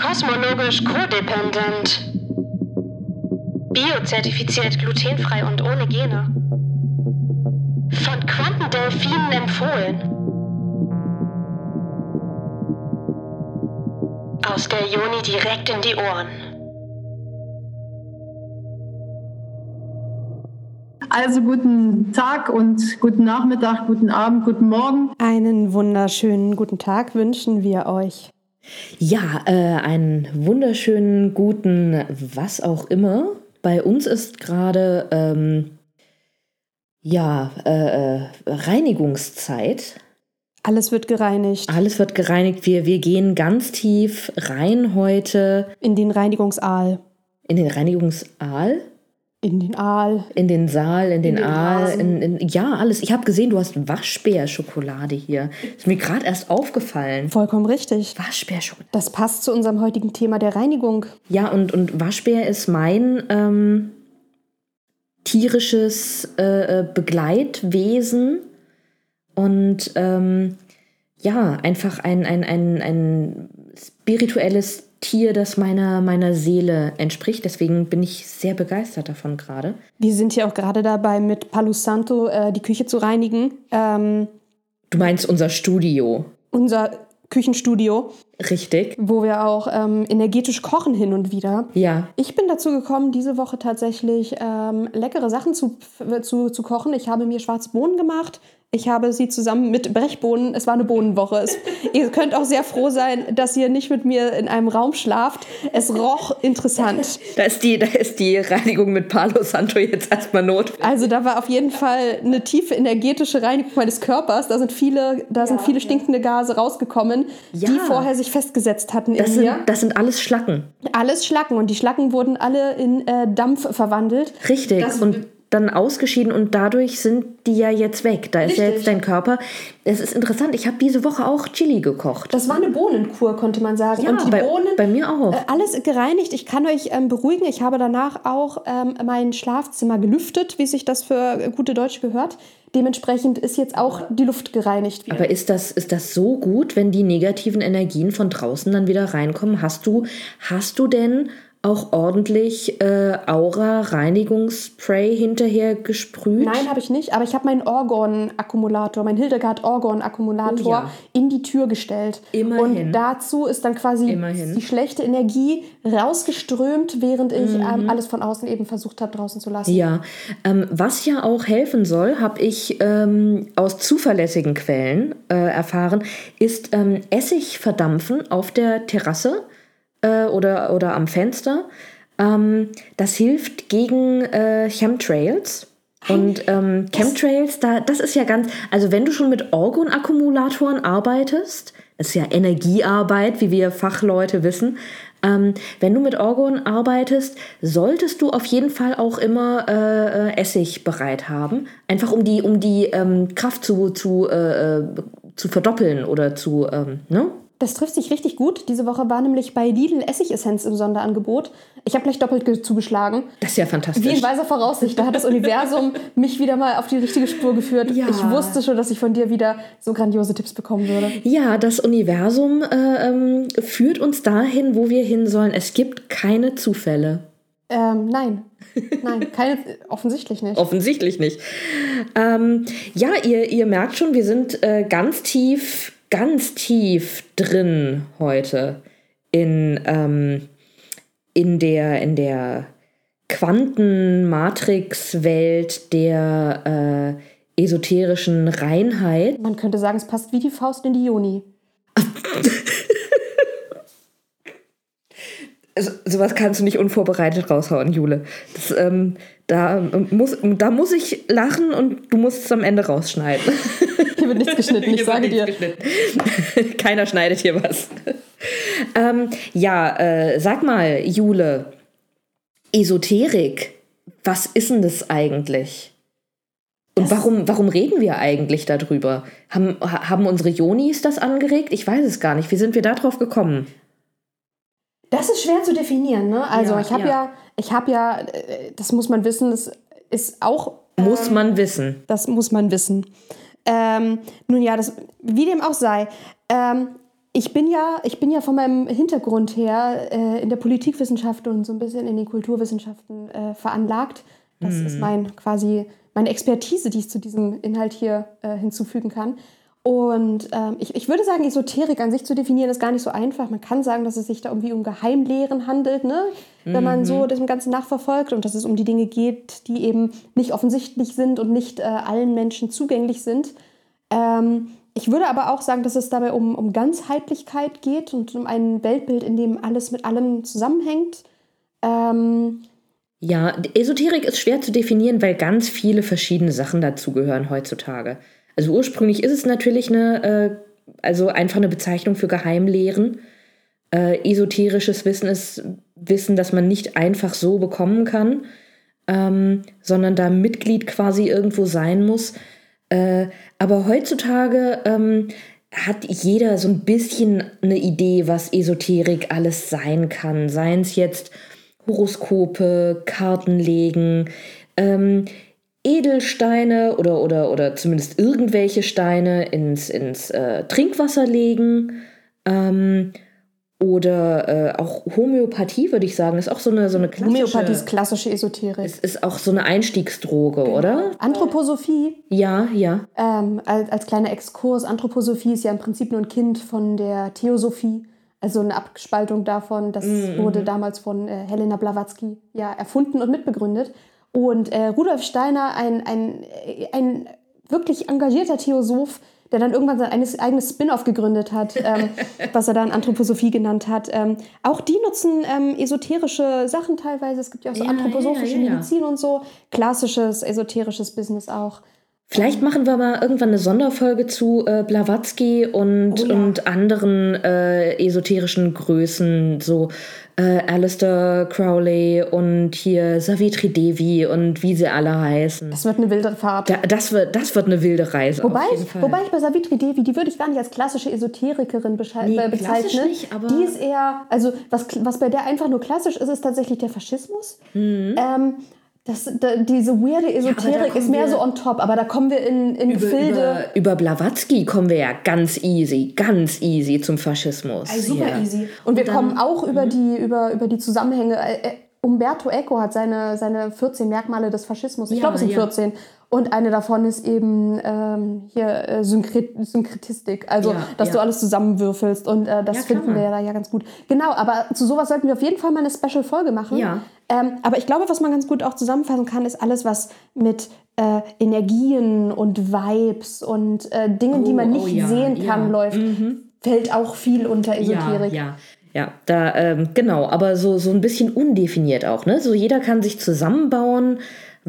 Kosmologisch codependent. Biozertifiziert glutenfrei und ohne Gene. Von Quantendelfinen empfohlen. Aus der Joni direkt in die Ohren. Also guten Tag und guten Nachmittag, guten Abend, guten Morgen. Einen wunderschönen guten Tag wünschen wir euch. Ja, äh, einen wunderschönen guten was auch immer. Bei uns ist gerade ähm, ja äh, äh Reinigungszeit. Alles wird gereinigt. Alles wird gereinigt. Wir, wir gehen ganz tief rein heute. In den Reinigungsaal. In den Reinigungsaal? In den Aal. In den Saal, in den, in den Aal. In, in, ja, alles. Ich habe gesehen, du hast Waschbärschokolade hier. Ist mir gerade erst aufgefallen. Vollkommen richtig. Waschbärschokolade. Das passt zu unserem heutigen Thema der Reinigung. Ja, und, und Waschbär ist mein ähm, tierisches äh, äh Begleitwesen. Und ähm, ja, einfach ein, ein, ein, ein spirituelles Tier, das meiner, meiner Seele entspricht. Deswegen bin ich sehr begeistert davon gerade. Wir sind ja auch gerade dabei, mit Palo Santo äh, die Küche zu reinigen. Ähm, du meinst unser Studio? Unser Küchenstudio. Richtig. Wo wir auch ähm, energetisch kochen hin und wieder. Ja. Ich bin dazu gekommen, diese Woche tatsächlich ähm, leckere Sachen zu, zu, zu kochen. Ich habe mir schwarze Bohnen gemacht, ich habe sie zusammen mit Brechbohnen, es war eine Bohnenwoche. Es, ihr könnt auch sehr froh sein, dass ihr nicht mit mir in einem Raum schlaft. Es roch interessant. Da ist die, da ist die Reinigung mit Palo Santo jetzt erstmal notwendig. Also da war auf jeden Fall eine tiefe energetische Reinigung meines Körpers. Da sind viele, da sind ja, viele stinkende Gase rausgekommen, ja. die vorher sich festgesetzt hatten das in sind, mir. Das sind alles Schlacken. Alles Schlacken und die Schlacken wurden alle in äh, Dampf verwandelt. Richtig. Das und dann ausgeschieden und dadurch sind die ja jetzt weg. Da ist Richtig. ja jetzt dein Körper. Es ist interessant, ich habe diese Woche auch Chili gekocht. Das war eine Bohnenkur, konnte man sagen. Ja, und die bei, Bohnen. Bei mir auch. Äh, alles gereinigt. Ich kann euch ähm, beruhigen. Ich habe danach auch ähm, mein Schlafzimmer gelüftet, wie sich das für gute Deutsche gehört. Dementsprechend ist jetzt auch die Luft gereinigt wieder. Aber ist das, ist das so gut, wenn die negativen Energien von draußen dann wieder reinkommen? Hast du, hast du denn auch ordentlich äh, Aura-Reinigungsspray hinterher gesprüht? Nein, habe ich nicht, aber ich habe meinen Orgon-Akkumulator, meinen Hildegard Orgon-Akkumulator oh, ja. in die Tür gestellt. Immerhin. Und dazu ist dann quasi Immerhin. die schlechte Energie rausgeströmt, während ich mhm. ähm, alles von außen eben versucht habe, draußen zu lassen. Ja, ähm, was ja auch helfen soll, habe ich ähm, aus zuverlässigen Quellen äh, erfahren, ist ähm, Essig verdampfen auf der Terrasse äh, oder, oder am Fenster. Ähm, das hilft gegen äh, Chemtrails. Und ähm, Chemtrails, da, das ist ja ganz, also wenn du schon mit Orgon-Akkumulatoren arbeitest, das ist ja Energiearbeit, wie wir Fachleute wissen, ähm, wenn du mit Orgon arbeitest, solltest du auf jeden Fall auch immer äh, äh Essig bereit haben, einfach um die, um die ähm, Kraft zu, zu, äh, äh zu verdoppeln oder zu, ähm, ne? Das trifft sich richtig gut. Diese Woche war nämlich bei Lidl Essigessenz im Sonderangebot. Ich habe gleich doppelt zugeschlagen. Das ist ja fantastisch. Wie in weiser Voraussicht. Da hat das Universum mich wieder mal auf die richtige Spur geführt. Ja. Ich wusste schon, dass ich von dir wieder so grandiose Tipps bekommen würde. Ja, das Universum äh, ähm, führt uns dahin, wo wir hin sollen. Es gibt keine Zufälle. Ähm, nein. Nein, keine, offensichtlich nicht. Offensichtlich nicht. Ähm, ja, ihr, ihr merkt schon, wir sind äh, ganz tief ganz tief drin heute in, ähm, in der, in der Quantenmatrix-Welt der äh, esoterischen Reinheit. Man könnte sagen, es passt wie die Faust in die Juni. also, sowas kannst du nicht unvorbereitet raushauen, Jule. Das, ähm, da, muss, da muss ich lachen und du musst es am Ende rausschneiden. Hier wird nichts geschnitten, ich sage dir. Keiner schneidet hier was. Ähm, ja, äh, sag mal, Jule, Esoterik, was ist denn das eigentlich? Und warum, warum reden wir eigentlich darüber? Haben, haben unsere Jonis das angeregt? Ich weiß es gar nicht. Wie sind wir darauf gekommen? Das ist schwer zu definieren. Ne? Also ja, ich habe ja. ja. ich habe ja, äh, das muss man wissen, das ist auch. Muss ähm, man wissen. Das muss man wissen. Ähm, nun ja, das, wie dem auch sei. Ähm, ich bin ja, ich bin ja von meinem Hintergrund her äh, in der Politikwissenschaft und so ein bisschen in den Kulturwissenschaften äh, veranlagt. Das mhm. ist mein quasi meine Expertise, die ich zu diesem Inhalt hier äh, hinzufügen kann. Und ähm, ich, ich würde sagen, Esoterik an sich zu definieren, ist gar nicht so einfach. Man kann sagen, dass es sich da irgendwie um Geheimlehren handelt, ne? wenn man so mhm. das Ganze nachverfolgt und dass es um die Dinge geht, die eben nicht offensichtlich sind und nicht äh, allen Menschen zugänglich sind. Ähm, ich würde aber auch sagen, dass es dabei um, um Ganzheitlichkeit geht und um ein Weltbild, in dem alles mit allem zusammenhängt. Ähm, ja, Esoterik ist schwer zu definieren, weil ganz viele verschiedene Sachen dazugehören heutzutage. Also ursprünglich ist es natürlich eine, äh, also einfach eine Bezeichnung für Geheimlehren. Äh, esoterisches Wissen ist Wissen, das man nicht einfach so bekommen kann, ähm, sondern da Mitglied quasi irgendwo sein muss. Äh, aber heutzutage ähm, hat jeder so ein bisschen eine Idee, was Esoterik alles sein kann. Seien es jetzt Horoskope, Kartenlegen, ähm, Edelsteine oder, oder, oder zumindest irgendwelche Steine ins, ins äh, Trinkwasser legen. Ähm, oder äh, auch Homöopathie, würde ich sagen, ist auch so eine, so eine klassische... Homöopathie ist klassische Esoterik. Es ist auch so eine Einstiegsdroge, genau. oder? Anthroposophie. Ja, ja. Ähm, als, als kleiner Exkurs, Anthroposophie ist ja im Prinzip nur ein Kind von der Theosophie. Also eine Abspaltung davon, das mm wurde damals von äh, Helena Blavatsky ja, erfunden und mitbegründet. Und äh, Rudolf Steiner, ein, ein, ein wirklich engagierter Theosoph, der dann irgendwann sein eigenes Spin-off gegründet hat, ähm, was er dann Anthroposophie genannt hat. Ähm, auch die nutzen ähm, esoterische Sachen teilweise. Es gibt ja auch so ja, anthroposophische ja, ja, Medizin und so. Klassisches esoterisches Business auch. Vielleicht machen wir mal irgendwann eine Sonderfolge zu äh, Blavatsky und, oh ja. und anderen äh, esoterischen Größen, so äh, Alistair Crowley und hier Savitri Devi und wie sie alle heißen. Das wird eine wilde Fahrt. Da, das, wird, das wird eine wilde Reise. Wobei, ich, wobei ich bei Savitri Devi, die würde ich gar nicht als klassische Esoterikerin nee, bezeichnen. Nicht, aber die ist eher, also was, was bei der einfach nur klassisch ist, ist tatsächlich der Faschismus. Mhm. Ähm, das, da, diese weirde Esoterik ja, ist mehr so on top, aber da kommen wir in, in über, Gefilde. Über, über, Blavatsky kommen wir ja ganz easy, ganz easy zum Faschismus. Also super ja. easy. Und, Und wir dann, kommen auch über mhm. die, über, über die Zusammenhänge. Äh, äh, Umberto Eco hat seine, seine 14 Merkmale des Faschismus. Ich ja, glaube, es sind 14. Und eine davon ist eben ähm, hier äh, Synkret Synkretistik, also ja, dass ja. du alles zusammenwürfelst. Und äh, das ja, finden wir ja da ja ganz gut. Genau, aber zu sowas sollten wir auf jeden Fall mal eine Special-Folge machen. Ja. Ähm, aber ich glaube, was man ganz gut auch zusammenfassen kann, ist alles, was mit äh, Energien und Vibes und äh, Dingen, oh, die man oh, nicht oh, sehen kann, läuft, mhm. fällt auch viel unter Esoterik. Ja, ja. Ja, da, ähm, genau, aber so, so ein bisschen undefiniert auch, ne? So jeder kann sich zusammenbauen,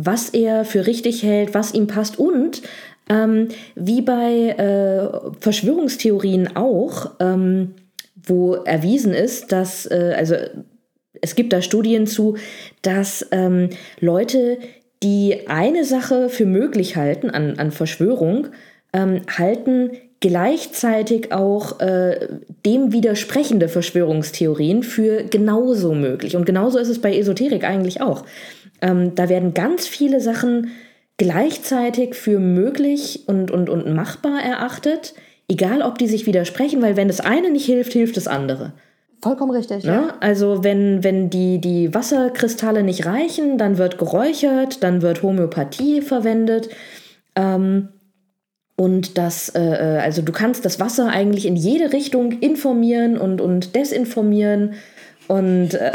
was er für richtig hält, was ihm passt und ähm, wie bei äh, Verschwörungstheorien auch, ähm, wo erwiesen ist, dass, äh, also es gibt da Studien zu, dass ähm, Leute, die eine Sache für möglich halten an, an Verschwörung, ähm, halten gleichzeitig auch äh, dem widersprechende Verschwörungstheorien für genauso möglich. Und genauso ist es bei Esoterik eigentlich auch. Ähm, da werden ganz viele Sachen gleichzeitig für möglich und, und, und machbar erachtet, egal ob die sich widersprechen, weil wenn das eine nicht hilft, hilft das andere. Vollkommen richtig. Ja? ja? Also wenn, wenn die, die Wasserkristalle nicht reichen, dann wird geräuchert, dann wird Homöopathie verwendet. Ähm, und das, äh, äh also du kannst das Wasser eigentlich in jede Richtung informieren und, und desinformieren und äh,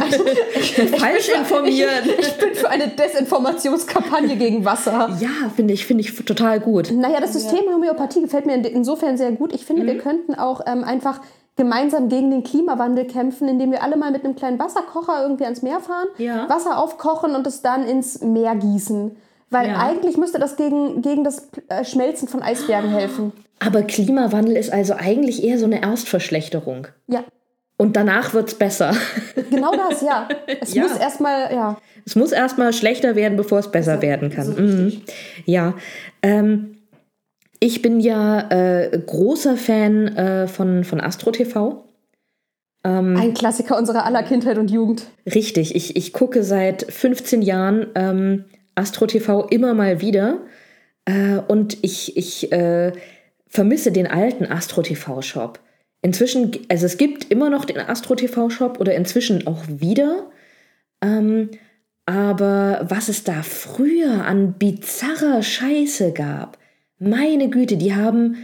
also, falsch informieren. Ich, ich, bin für eine Desinformationskampagne gegen Wasser. Ja, finde ich, finde ich total gut. Naja, das System Homöopathie gefällt mir insofern sehr gut. Ich finde, mhm. wir könnten auch ähm, einfach gemeinsam gegen den Klimawandel kämpfen, indem wir alle mal mit einem kleinen Wasserkocher irgendwie ans Meer fahren, ja. Wasser aufkochen und es dann ins Meer gießen. Weil ja. eigentlich müsste das gegen, gegen das äh, Schmelzen von Eisbergen helfen. Aber Klimawandel ist also eigentlich eher so eine Erstverschlechterung. Ja. Und danach wird es besser. Genau das, ja. Es ja. muss erstmal, ja. Es muss erstmal schlechter werden, bevor es besser so, werden kann. So mhm. Ja. Ähm, ich bin ja äh, großer Fan äh, von, von Astro TV. Ähm, Ein Klassiker unserer aller Kindheit und Jugend. Richtig, ich, ich gucke seit 15 Jahren ähm, Astro TV immer mal wieder. Äh, und ich, ich äh, vermisse den alten Astro TV-Shop. Inzwischen, also es gibt immer noch den Astro TV Shop oder inzwischen auch wieder. Ähm, aber was es da früher an bizarrer Scheiße gab, meine Güte, die haben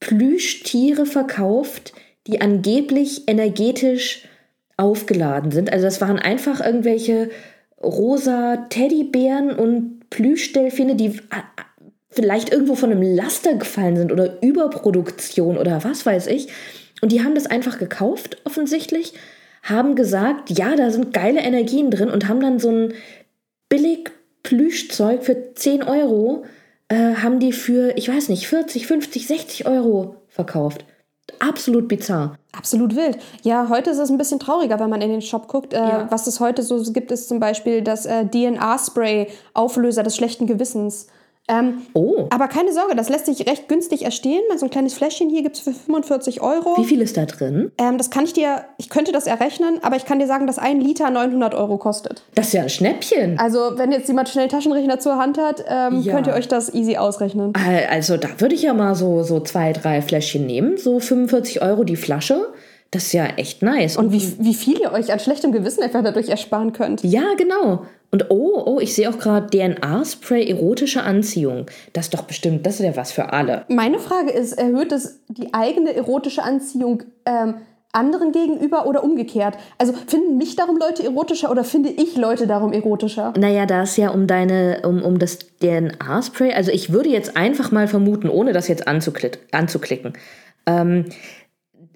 Plüschtiere verkauft, die angeblich energetisch aufgeladen sind. Also das waren einfach irgendwelche rosa Teddybären und Plüschdelfine, die vielleicht irgendwo von einem Laster gefallen sind oder Überproduktion oder was weiß ich. Und die haben das einfach gekauft, offensichtlich, haben gesagt, ja, da sind geile Energien drin und haben dann so ein billig Plüschzeug für 10 Euro, äh, haben die für, ich weiß nicht, 40, 50, 60 Euro verkauft. Absolut bizarr. Absolut wild. Ja, heute ist es ein bisschen trauriger, wenn man in den Shop guckt. Äh, Ja. Was es heute so gibt, ist zum Beispiel das äh, DNA-Spray, Auflöser des schlechten Gewissens. Ähm, Oh, aber keine Sorge, das lässt sich recht günstig erstehen. So ein kleines Fläschchen hier gibt es für 45 Euro. wie viel ist da drin? Ähm, das kann ich dir, ich könnte das errechnen, aber ich kann dir sagen, dass ein Liter 900 Euro kostet. Das ist ja ein Schnäppchen. Also, wenn jetzt jemand schnell Taschenrechner zur Hand hat, ähm, Ja. könnt ihr euch das easy ausrechnen. Äh, Also da würde ich ja mal so, so zwei, drei Fläschchen nehmen. So 45 Euro die Flasche. Das ist ja echt nice. Und wie, wie viel ihr euch an schlechtem Gewissen einfach dadurch ersparen könnt. ja, genau. Und oh, oh, ich sehe auch gerade DNA-Spray erotische Anziehung. Das ist doch bestimmt, das ist ja was für alle. Meine Frage ist, erhöht es die eigene erotische Anziehung ähm, anderen gegenüber oder umgekehrt? Also finden mich darum Leute erotischer oder finde ich Leute darum erotischer? Naja, da es ja um deine, um, um das DNA-Spray, also ich würde jetzt einfach mal vermuten, ohne das jetzt anzuklick, anzuklicken. Ähm,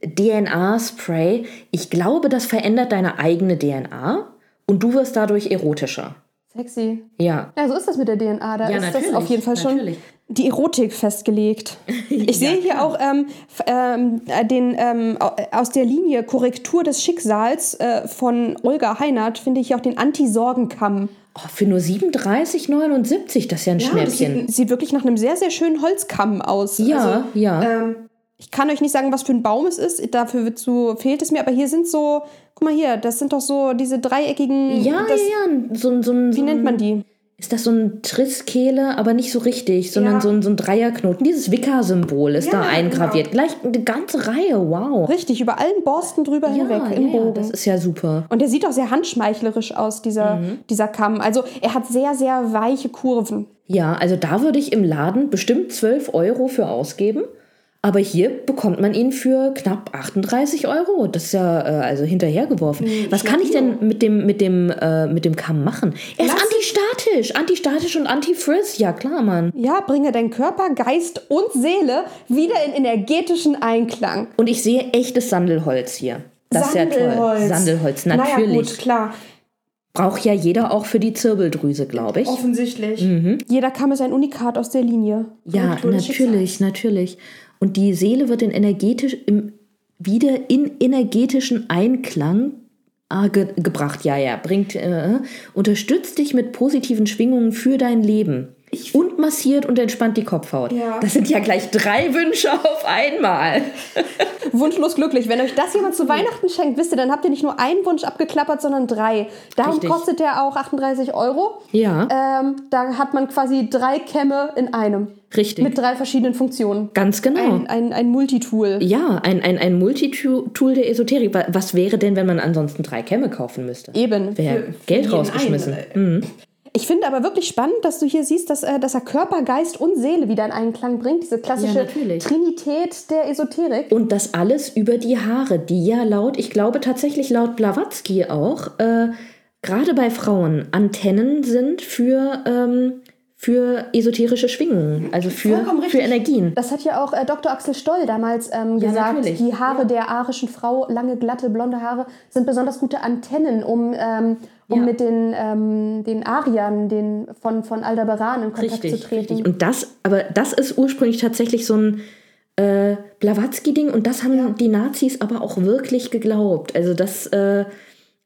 DNA-Spray, ich glaube, das verändert deine eigene DNA und du wirst dadurch erotischer. Sexy. Ja. Ja, so ist das mit der DNA. Da Ja, ist das auf jeden Fall schon natürlich. die Erotik festgelegt. Ich sehe hier auch ähm, ähm, äh, den ähm, äh, aus der Linie Korrektur des Schicksals äh, von Olga Heinert, finde ich auch den Anti-Sorgenkamm. Oh, für nur 37,79, das ist ja ein das Schnäppchen. sieht, sieht wirklich nach einem sehr, sehr schönen Holzkamm aus. Ja, Also, ja. Ähm, ich kann euch nicht sagen, was für ein Baum es ist. Dafür zu, fehlt es mir. Aber hier sind so, guck mal hier, das sind doch so diese dreieckigen. ja, das, ja, ja, so, so, Wie so nennt man die? Ist das so ein Trisskehle, aber nicht so richtig, sondern Ja. so, ein, so ein Dreierknoten. Dieses Wicker-Symbol ist Ja, da genau. eingraviert. Gleich eine ganze Reihe, wow. Richtig, über allen Borsten drüber Ja, hinweg im ja, Bogen. das ist ja super. Und der sieht auch sehr handschmeichlerisch aus, dieser, Mhm. dieser Kamm. Also er hat sehr, sehr weiche Kurven. Ja, also da würde ich im Laden bestimmt 12 Euro für ausgeben. Aber hier bekommt man ihn für knapp 38 Euro. Das ist ja äh, also hinterhergeworfen. Was kann ich denn mit dem, mit dem, äh, mit dem Kamm machen? Er ist Lass- antistatisch. Antistatisch und anti-frizz. Ja, klar, Mann. Ja, bringe deinen Körper, Geist und Seele wieder in energetischen Einklang. Und ich sehe echtes Sandelholz hier. Das ist ja toll. Sandelholz, natürlich. Naja, gut, klar. Braucht ja jeder auch für die Zirbeldrüse, glaube ich. Offensichtlich. Jeder Kamm ist ein Unikat aus der Linie. Ja, natürlich, natürlich. Und die Seele wird in energetisch, im, wieder in energetischen Einklang ah, ge, gebracht. Ja, ja, bringt, äh, unterstützt dich mit positiven Schwingungen für dein Leben. Und massiert und entspannt die Kopfhaut. Ja. Das sind ja gleich drei Wünsche auf einmal. Wunschlos glücklich. Wenn euch das jemand zu Weihnachten schenkt, wisst ihr, dann habt ihr nicht nur einen Wunsch abgeklappert, sondern drei. Darum Richtig. kostet der auch 38 Euro. Ja, Ähm, da hat man quasi drei Kämme in einem. richtig. Mit drei verschiedenen Funktionen. Ganz genau. Ein, ein, ein Multitool. ja, ein, ein, ein Multitool der Esoterik. Wa- Was wäre denn, wenn man ansonsten drei Kämme kaufen müsste? Eben. Wäre Geld rausgeschmissen. einen. Mhm. Ich finde aber wirklich spannend, dass du hier siehst, dass, äh, dass er Körper, Geist und Seele wieder in Einklang bringt. Diese klassische Ja. Trinität der Esoterik. Und das alles über die Haare, die ja laut, ich glaube tatsächlich laut Blavatsky auch, äh, gerade bei Frauen Antennen sind für, ähm, für esoterische Schwingungen, also für, für. Energien. Das hat ja auch äh, Dr. Axel Stoll damals ähm, Ja, gesagt. natürlich. Die Haare der arischen Frau, lange, glatte, blonde Haare, sind besonders gute Antennen, um, ähm, um Ja. mit den, ähm, den Ariern den, von, von Aldebaran in Kontakt zu Richtig, treten. richtig. Und das, aber das ist ursprünglich tatsächlich so ein äh, Blavatsky-Ding und das haben die Nazis aber auch wirklich geglaubt. Also das äh,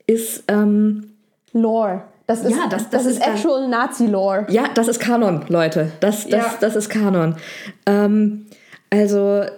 ist, ähm, Lore. Das ist, Ja, das- das ist, ist dann- actual Nazi-Lore. Ja, das ist Kanon, Leute. Das, das, Ja. das ist Kanon. Ähm, also, äh,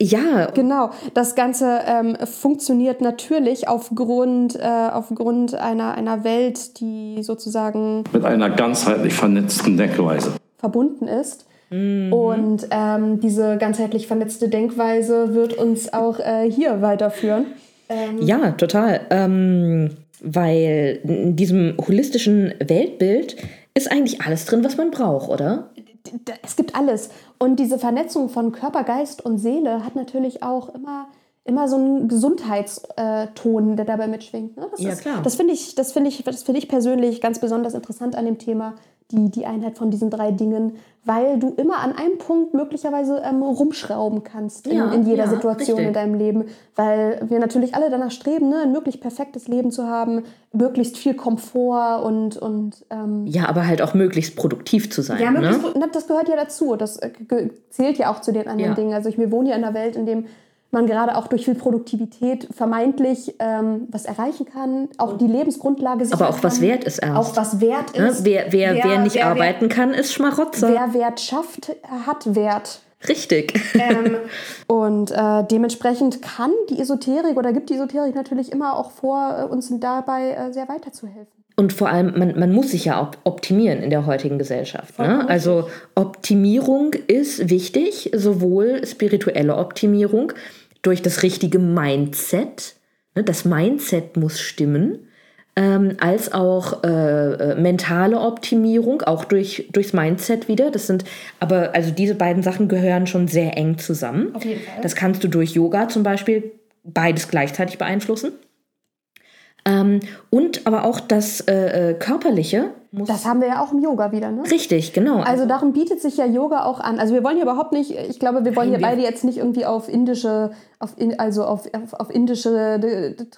ja, Genau, das Ganze ähm, funktioniert natürlich aufgrund, äh, aufgrund einer, einer Welt, die sozusagen mit einer ganzheitlich vernetzten Denkweise. verbunden ist. Mhm. Und ähm, diese ganzheitlich vernetzte Denkweise wird uns auch äh, hier weiterführen. Ähm ja, total. Ähm, weil in diesem holistischen Weltbild ist eigentlich alles drin, was man braucht, oder? Es gibt alles. Und diese Vernetzung von Körper, Geist und Seele hat natürlich auch immer, immer so einen Gesundheitston, der dabei mitschwingt. Ne? Das ja, ist, klar. Das finde ich, find ich, find ich persönlich ganz besonders interessant an dem Thema, die, die Einheit von diesen drei Dingen, weil du immer an einem Punkt möglicherweise ähm, rumschrauben kannst in, ja, in jeder ja, Situation richtig. in deinem Leben, weil wir natürlich alle danach streben, ne, ein möglichst perfektes Leben zu haben, möglichst viel Komfort und... und ähm, ja, aber halt auch möglichst produktiv zu sein. Ja, möglichst, ne? das gehört ja dazu, das äh, zählt ja auch zu den anderen Ja. Dingen. Also ich, wir wohnen ja in einer Welt, in dem man gerade auch durch viel Produktivität vermeintlich ähm, was erreichen kann, auch die Lebensgrundlage sichern Aber auch was kann, wert ist erst. Auch was wert Ne? ist. Wer, wer, wer, nicht arbeiten kann, ist Schmarotzer. Wer Wert schafft, hat Wert. Richtig. ähm, und äh, dementsprechend kann die Esoterik oder gibt die Esoterik natürlich immer auch vor, äh, uns dabei äh, sehr weiterzuhelfen. Und vor allem, man, man muss sich ja op optimieren in der heutigen Gesellschaft. Ne? Also Optimierung ist wichtig, sowohl spirituelle Optimierung durch das richtige Mindset. Ne? Das Mindset muss stimmen. Ähm, als auch äh, äh, mentale Optimierung, auch durch, durchs Mindset wieder. Das sind, aber also diese beiden Sachen gehören schon sehr eng zusammen. Auf jeden Fall. Das kannst du durch Yoga zum Beispiel beides gleichzeitig beeinflussen. Ähm, und aber auch das äh, äh, Körperliche muss. Das haben wir ja auch im Yoga wieder, ne? richtig, genau. Also darum bietet sich ja Yoga auch an. Also wir wollen hier überhaupt nicht, ich glaube, wir wollen hier beide jetzt nicht irgendwie auf indische, auf in, also auf, auf, auf indische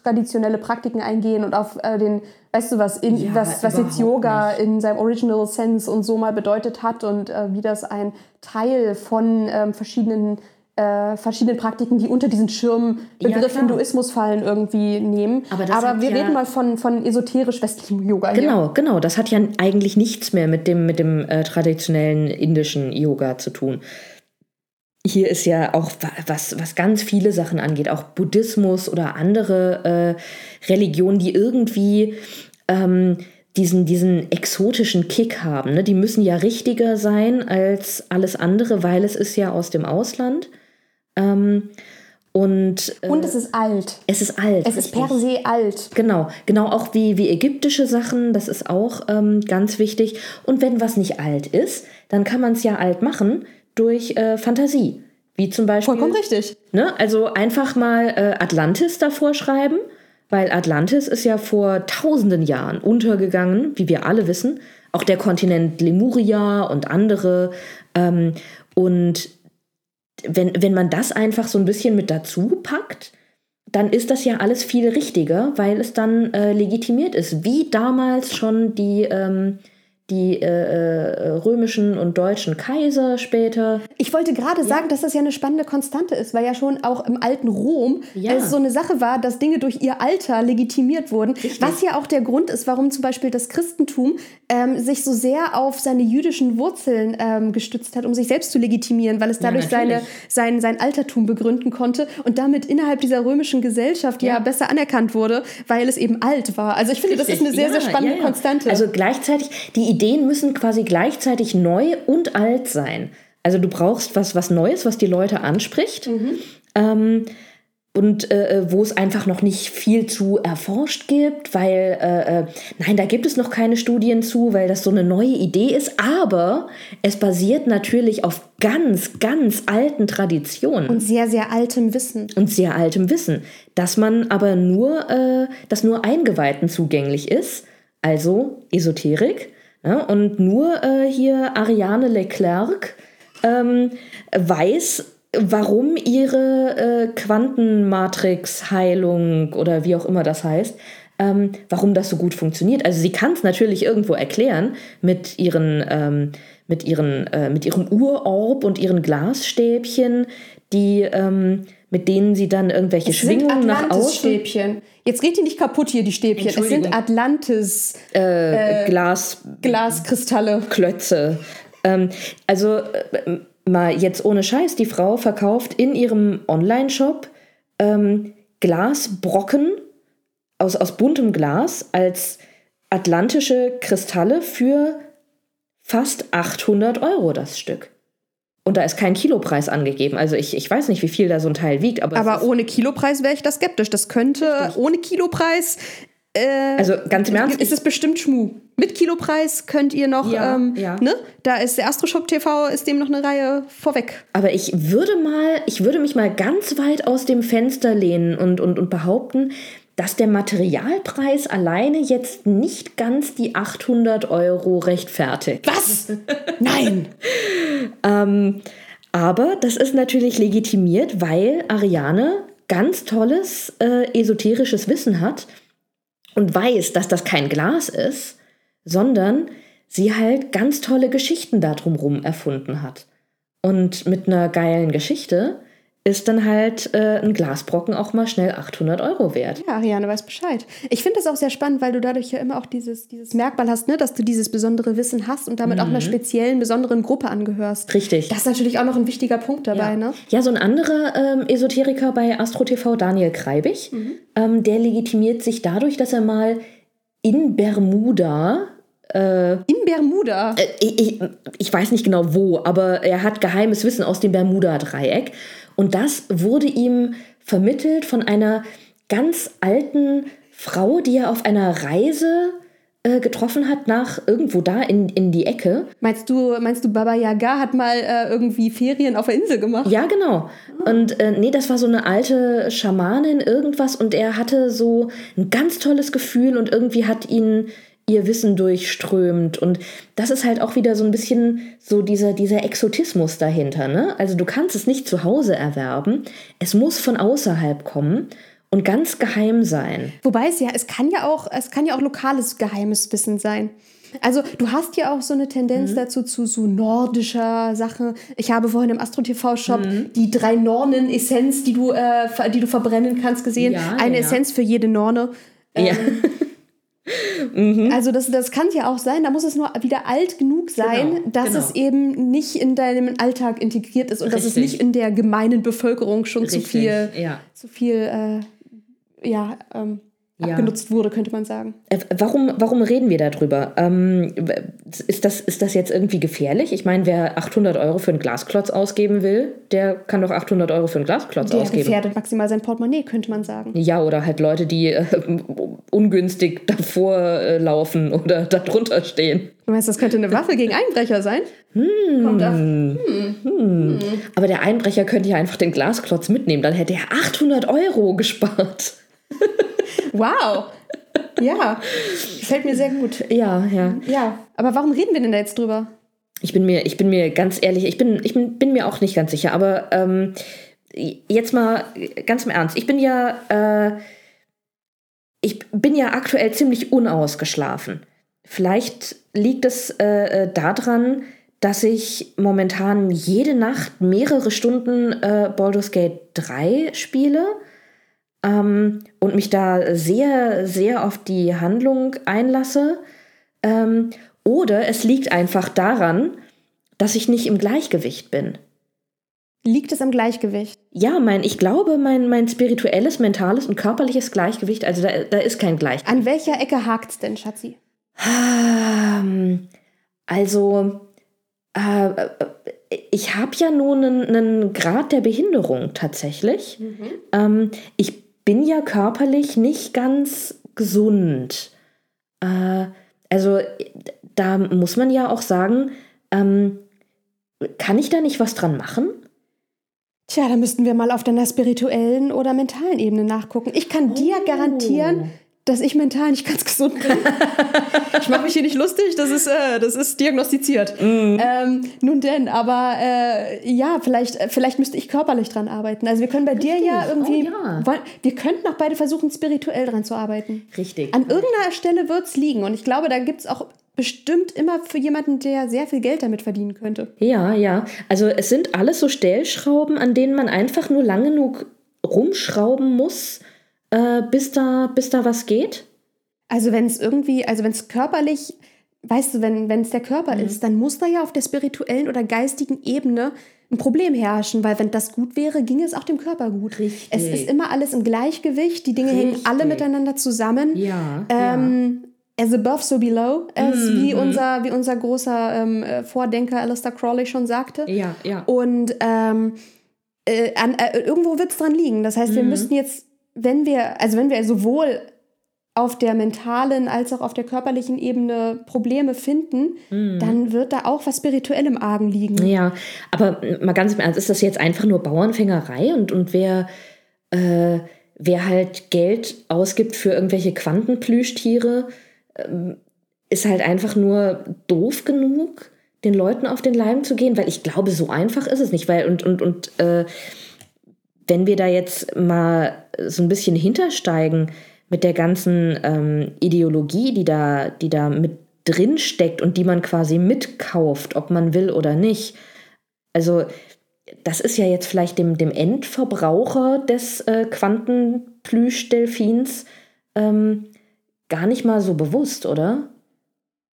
traditionelle Praktiken eingehen und auf äh, den, weißt du was, in, Ja, was, was jetzt Yoga in seinem Original Sense und so mal bedeutet hat und äh, wie das ein Teil von ähm, verschiedenen äh, verschiedenen Praktiken, die unter diesen Schirmbegriff klar. Hinduismus fallen, irgendwie nehmen. Aber hat wir ja- reden mal von, von esoterisch-westlichem Yoga. hier. Genau, genau. Das hat ja eigentlich nichts mehr mit dem, mit dem äh, traditionellen indischen Yoga zu tun. Hier ist ja auch, wa- was, was ganz viele Sachen angeht, auch Buddhismus oder andere äh, Religionen, die irgendwie ähm, diesen, diesen exotischen Kick haben. Ne? Die müssen ja richtiger sein als alles andere, weil es ist ja aus dem Ausland. Ähm, und äh, Und es ist alt. es ist alt. Es ist per se alt. Genau, genau auch wie, wie ägyptische Sachen, das ist auch ähm, ganz wichtig. Und wenn was nicht alt ist, dann kann man es ja alt machen durch äh, Fantasie. Wie zum Beispiel. Vollkommen richtig. Ne? Also einfach mal äh, Atlantis davor schreiben, weil Atlantis ist ja vor tausenden Jahren untergegangen, wie wir alle wissen. Auch der Kontinent Lemuria und andere. Ähm, und wenn, wenn man das einfach so ein bisschen mit dazu packt, dann ist das ja alles viel richtiger, weil es dann äh, legitimiert ist. Wie damals schon die, ähm, die äh, äh, römischen und deutschen Kaiser später. Ich wollte gerade sagen, dass das ja eine spannende Konstante ist, weil ja schon auch im alten Rom Ja. es so eine Sache war, dass Dinge durch ihr Alter legitimiert wurden. Was ja auch der Grund ist, warum zum Beispiel das Christentum ähm, sich so sehr auf seine jüdischen Wurzeln ähm, gestützt hat, um sich selbst zu legitimieren, weil es dadurch seine, natürlich. sein, sein Altertum begründen konnte und damit innerhalb dieser römischen Gesellschaft ja, Ja. besser anerkannt wurde, weil es eben alt war. Also ich finde, das ist eine sehr, Ja, sehr spannende ja, ja. Konstante. Also gleichzeitig, die Ideen müssen quasi gleichzeitig neu und alt sein. Also du brauchst was, was Neues, was die Leute anspricht. Mhm. Ähm, und äh, wo es einfach noch nicht viel zu erforscht gibt, weil, äh, äh, nein, da gibt es noch keine Studien zu, weil das so eine neue Idee ist, aber es basiert natürlich auf ganz, ganz alten Traditionen und sehr, sehr altem Wissen. und sehr altem Wissen, dass man aber nur, äh, dass nur Eingeweihten zugänglich ist, also Esoterik. Ja, und nur äh, hier Ariane Leclerc ähm, weiß, warum ihre äh, Quantenmatrix-Heilung oder wie auch immer das heißt, ähm, warum das so gut funktioniert. Also sie kann es natürlich irgendwo erklären mit ihren, ähm, mit ihren, äh, mit ihrem Urorb und ihren Glasstäbchen, die ähm, mit denen sie dann irgendwelche Es Schwingungen nach außen Atlantis-Stäbchen. Jetzt geht die nicht kaputt hier, die Stäbchen. Es sind. Atlantis äh, Glas Glaskristalle. Klötze. Ähm, also äh, mal jetzt ohne Scheiß, die Frau verkauft in ihrem Online-Shop ähm, Glasbrocken aus, aus buntem Glas als atlantische Kristalle für fast 800 Euro das Stück. Und da ist kein Kilopreis angegeben. Also ich, ich weiß nicht, wie viel da so ein Teil wiegt. Aber, Aber ohne Kilopreis wäre ich da skeptisch. Das könnte ohne Kilopreis. Äh, also ganz im Ernst, ist es bestimmt Schmu. Mit Kilopreis könnt ihr noch, Ja, ähm, ja. ne? Da ist der Astroshop TV, ist dem noch eine Reihe vorweg. Aber ich würde mal, ich würde mich mal ganz weit aus dem Fenster lehnen und, und, und behaupten, dass der Materialpreis alleine jetzt nicht ganz die 800 Euro rechtfertigt. Was? Nein! Ähm, aber das ist natürlich legitimiert, weil Ariane ganz tolles äh, esoterisches Wissen hat und weiß, dass das kein Glas ist, sondern sie halt ganz tolle Geschichten da drumrum erfunden hat. Und mit einer geilen Geschichte ist dann halt äh, ein Glasbrocken auch mal schnell 800 Euro wert. Ja, Ariane weiß Bescheid. Ich finde das auch sehr spannend, weil du dadurch ja immer auch dieses, dieses Merkmal hast, ne, dass du dieses besondere Wissen hast und damit auch einer speziellen, besonderen Gruppe angehörst. Richtig. Das ist natürlich auch noch ein wichtiger Punkt dabei, ja. ne? Ja, so ein anderer ähm, Esoteriker bei Astro TV, Daniel Kreibig, ähm, der legitimiert sich dadurch, dass er mal in Bermuda, äh, In Bermuda. ich, ich, ich weiß nicht genau wo, aber er hat geheimes Wissen aus dem Bermuda-Dreieck. Und das wurde ihm vermittelt von einer ganz alten Frau, die er auf einer Reise äh, getroffen hat, nach irgendwo da in, in die Ecke. Meinst du, meinst du, Baba Yaga hat mal äh, irgendwie Ferien auf der Insel gemacht? Ja, genau. Und äh, nee, das war so eine alte Schamanin, irgendwas. Und er hatte so ein ganz tolles Gefühl und irgendwie hat ihn ihr Wissen durchströmt. Und das ist halt auch wieder so ein bisschen so dieser, dieser Exotismus dahinter. Ne? Also du kannst es nicht zu Hause erwerben. Es muss von außerhalb kommen und ganz geheim sein. Wobei es ja, es kann ja auch, es kann ja auch lokales geheimes Wissen sein. Also du hast ja auch so eine Tendenz dazu zu so nordischer Sache. Ich habe vorhin im Astro TV Shop die drei Nornen Essenz, die du, äh, die du verbrennen kannst, gesehen. Ja, Eine ja. Essenz für jede Norne. Ja. Also das, das kann ja auch sein, da muss es nur wieder alt genug sein, Genau, dass genau. es eben nicht in deinem Alltag integriert ist und dass es Richtig. nicht in der gemeinen Bevölkerung schon zu Richtig, viel, ja. zu viel äh, ja, ähm, Ja. abgenutzt wurde, könnte man sagen. Äh, Warum, warum reden wir darüber? Ähm, ist, das, ist das jetzt irgendwie gefährlich? Ich meine, wer 800 Euro für einen Glasklotz ausgeben will, der kann doch 800 Euro für einen Glasklotz Der ausgeben. gefährdet maximal sein Portemonnaie, könnte man sagen. Ja, oder halt Leute, die äh, ungünstig davor äh, laufen oder da drunter stehen. Du meinst, das könnte eine Waffe gegen Einbrecher sein? Kommt da. Aber der Einbrecher könnte ja einfach den Glasklotz mitnehmen, dann hätte er 800 Euro gespart. Wow. Ja, gefällt mir sehr gut. Ja, ja. Ja, aber warum reden wir denn da jetzt drüber? Ich bin mir, ich bin mir ganz ehrlich, ich bin, ich bin, bin mir auch nicht ganz sicher, aber ähm, jetzt mal ganz im Ernst. Ich bin ja, äh, ich bin ja aktuell ziemlich unausgeschlafen. Vielleicht liegt es äh, äh, daran, dass ich momentan jede Nacht mehrere Stunden äh, Baldur's Gate 3 spiele ähm, und mich da sehr, sehr auf die Handlung einlasse. Ähm, oder es liegt einfach daran, dass ich nicht im Gleichgewicht bin. Liegt es am Gleichgewicht? Ja, mein, ich glaube, mein, mein spirituelles, mentales und körperliches Gleichgewicht, also da, da ist kein Gleichgewicht. An welcher Ecke hakt's denn, Schatzi? Ähm, Also, äh, ich habe ja nun einen, einen Grad der Behinderung tatsächlich. Ähm, ich bin ja körperlich nicht ganz gesund. Äh, also, da muss man ja auch sagen, ähm, kann ich da nicht was dran machen? Tja, da müssten wir mal auf deiner spirituellen oder mentalen Ebene nachgucken. Ich kann dir garantieren, dass ich mental nicht ganz gesund bin. ich mache mich hier nicht lustig, das ist, äh, das ist diagnostiziert. Ähm, nun denn, aber äh, ja, vielleicht, äh, vielleicht müsste ich körperlich dran arbeiten. Also wir können bei dir ja irgendwie, Oh, ja. wollen, wir könnten auch beide versuchen, spirituell dran zu arbeiten. Richtig. An irgendeiner Stelle wird es liegen und ich glaube, da gibt es auch bestimmt immer für jemanden, der sehr viel Geld damit verdienen könnte. Ja, ja. Also es sind alles so Stellschrauben, an denen man einfach nur lang genug rumschrauben muss, äh, bis, da, bis da was geht. Also wenn es irgendwie, also wenn es körperlich, weißt du, wenn es der Körper Mhm. ist, dann muss da ja auf der spirituellen oder geistigen Ebene ein Problem herrschen, weil wenn das gut wäre, ginge es auch dem Körper gut. Richtig. Es ist immer alles im Gleichgewicht, die Dinge hängen alle Richtig. miteinander zusammen. Ja, Ähm, as above, so below, as Mhm. wie, unser, wie unser großer ähm, äh, Vordenker Alistair Crawley schon sagte. Ja, ja. Und ähm, äh, an, äh, irgendwo wird es dran liegen. Das heißt, wir Mhm. müssten jetzt, wenn wir, also wenn wir sowohl auf der mentalen als auch auf der körperlichen Ebene Probleme finden, dann wird da auch was spirituell im Argen liegen. Mhm. Ja, aber mal ganz im Ernst, ist das jetzt einfach nur Bauernfängerei und, und wer, äh, wer halt Geld ausgibt für irgendwelche Quantenplüschtiere, ähm, ist halt einfach nur doof genug, den Leuten auf den Leim zu gehen, weil ich glaube, so einfach ist es nicht, weil und, und, und äh, wenn wir da jetzt mal so ein bisschen hintersteigen mit der ganzen ähm, Ideologie, die da, die da mit drin steckt und die man quasi mitkauft, ob man will oder nicht. Also das ist ja jetzt vielleicht dem, dem Endverbraucher des äh, Quantenplüschdelfins ähm, gar nicht mal so bewusst, oder?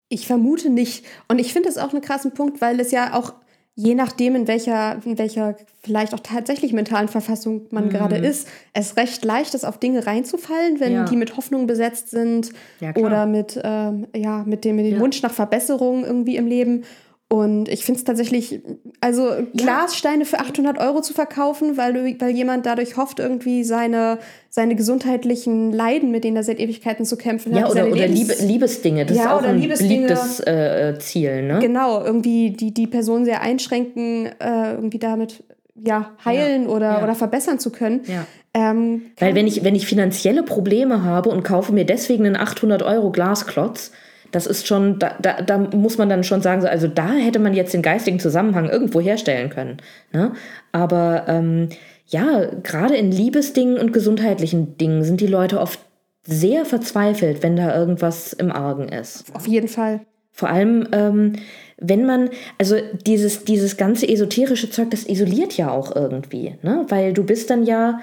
Ich vermute nicht. Und ich finde das auch einen krassen Punkt, weil es ja auch je nachdem, in welcher, in welcher vielleicht auch tatsächlich mentalen Verfassung man gerade ist, es recht leicht ist, auf Dinge reinzufallen, wenn Ja. die mit Hoffnung besetzt sind Ja, oder mit, ähm, ja, mit dem, mit dem. Wunsch nach Verbesserung irgendwie im Leben. Und ich finde es tatsächlich, also Glassteine für 800 Euro zu verkaufen, weil, weil jemand dadurch hofft, irgendwie seine, seine gesundheitlichen Leiden, mit denen er seit Ewigkeiten zu kämpfen hat, Ja, oder, oder Lebens- Liebe, Liebesdinge. Das Ja, ist auch oder ein beliebtes äh, äh, Ziel, ne? Genau, irgendwie die, die Person sehr einschränken, äh, irgendwie damit ja, heilen oder, ja. oder verbessern zu können. Ja. Ähm, Weil wenn ich, wenn ich finanzielle Probleme habe und kaufe mir deswegen einen 800 Euro Glasklotz, das ist schon, da, da, da muss man dann schon sagen, so, also da hätte man jetzt den geistigen Zusammenhang irgendwo herstellen können. Ne? Aber ähm, ja, gerade in Liebesdingen und gesundheitlichen Dingen sind die Leute oft sehr verzweifelt, wenn da irgendwas im Argen ist. auf jeden Fall. Vor allem, ähm, wenn man, also dieses, dieses ganze esoterische Zeug, das isoliert ja auch irgendwie, ne? Weil du bist dann ja,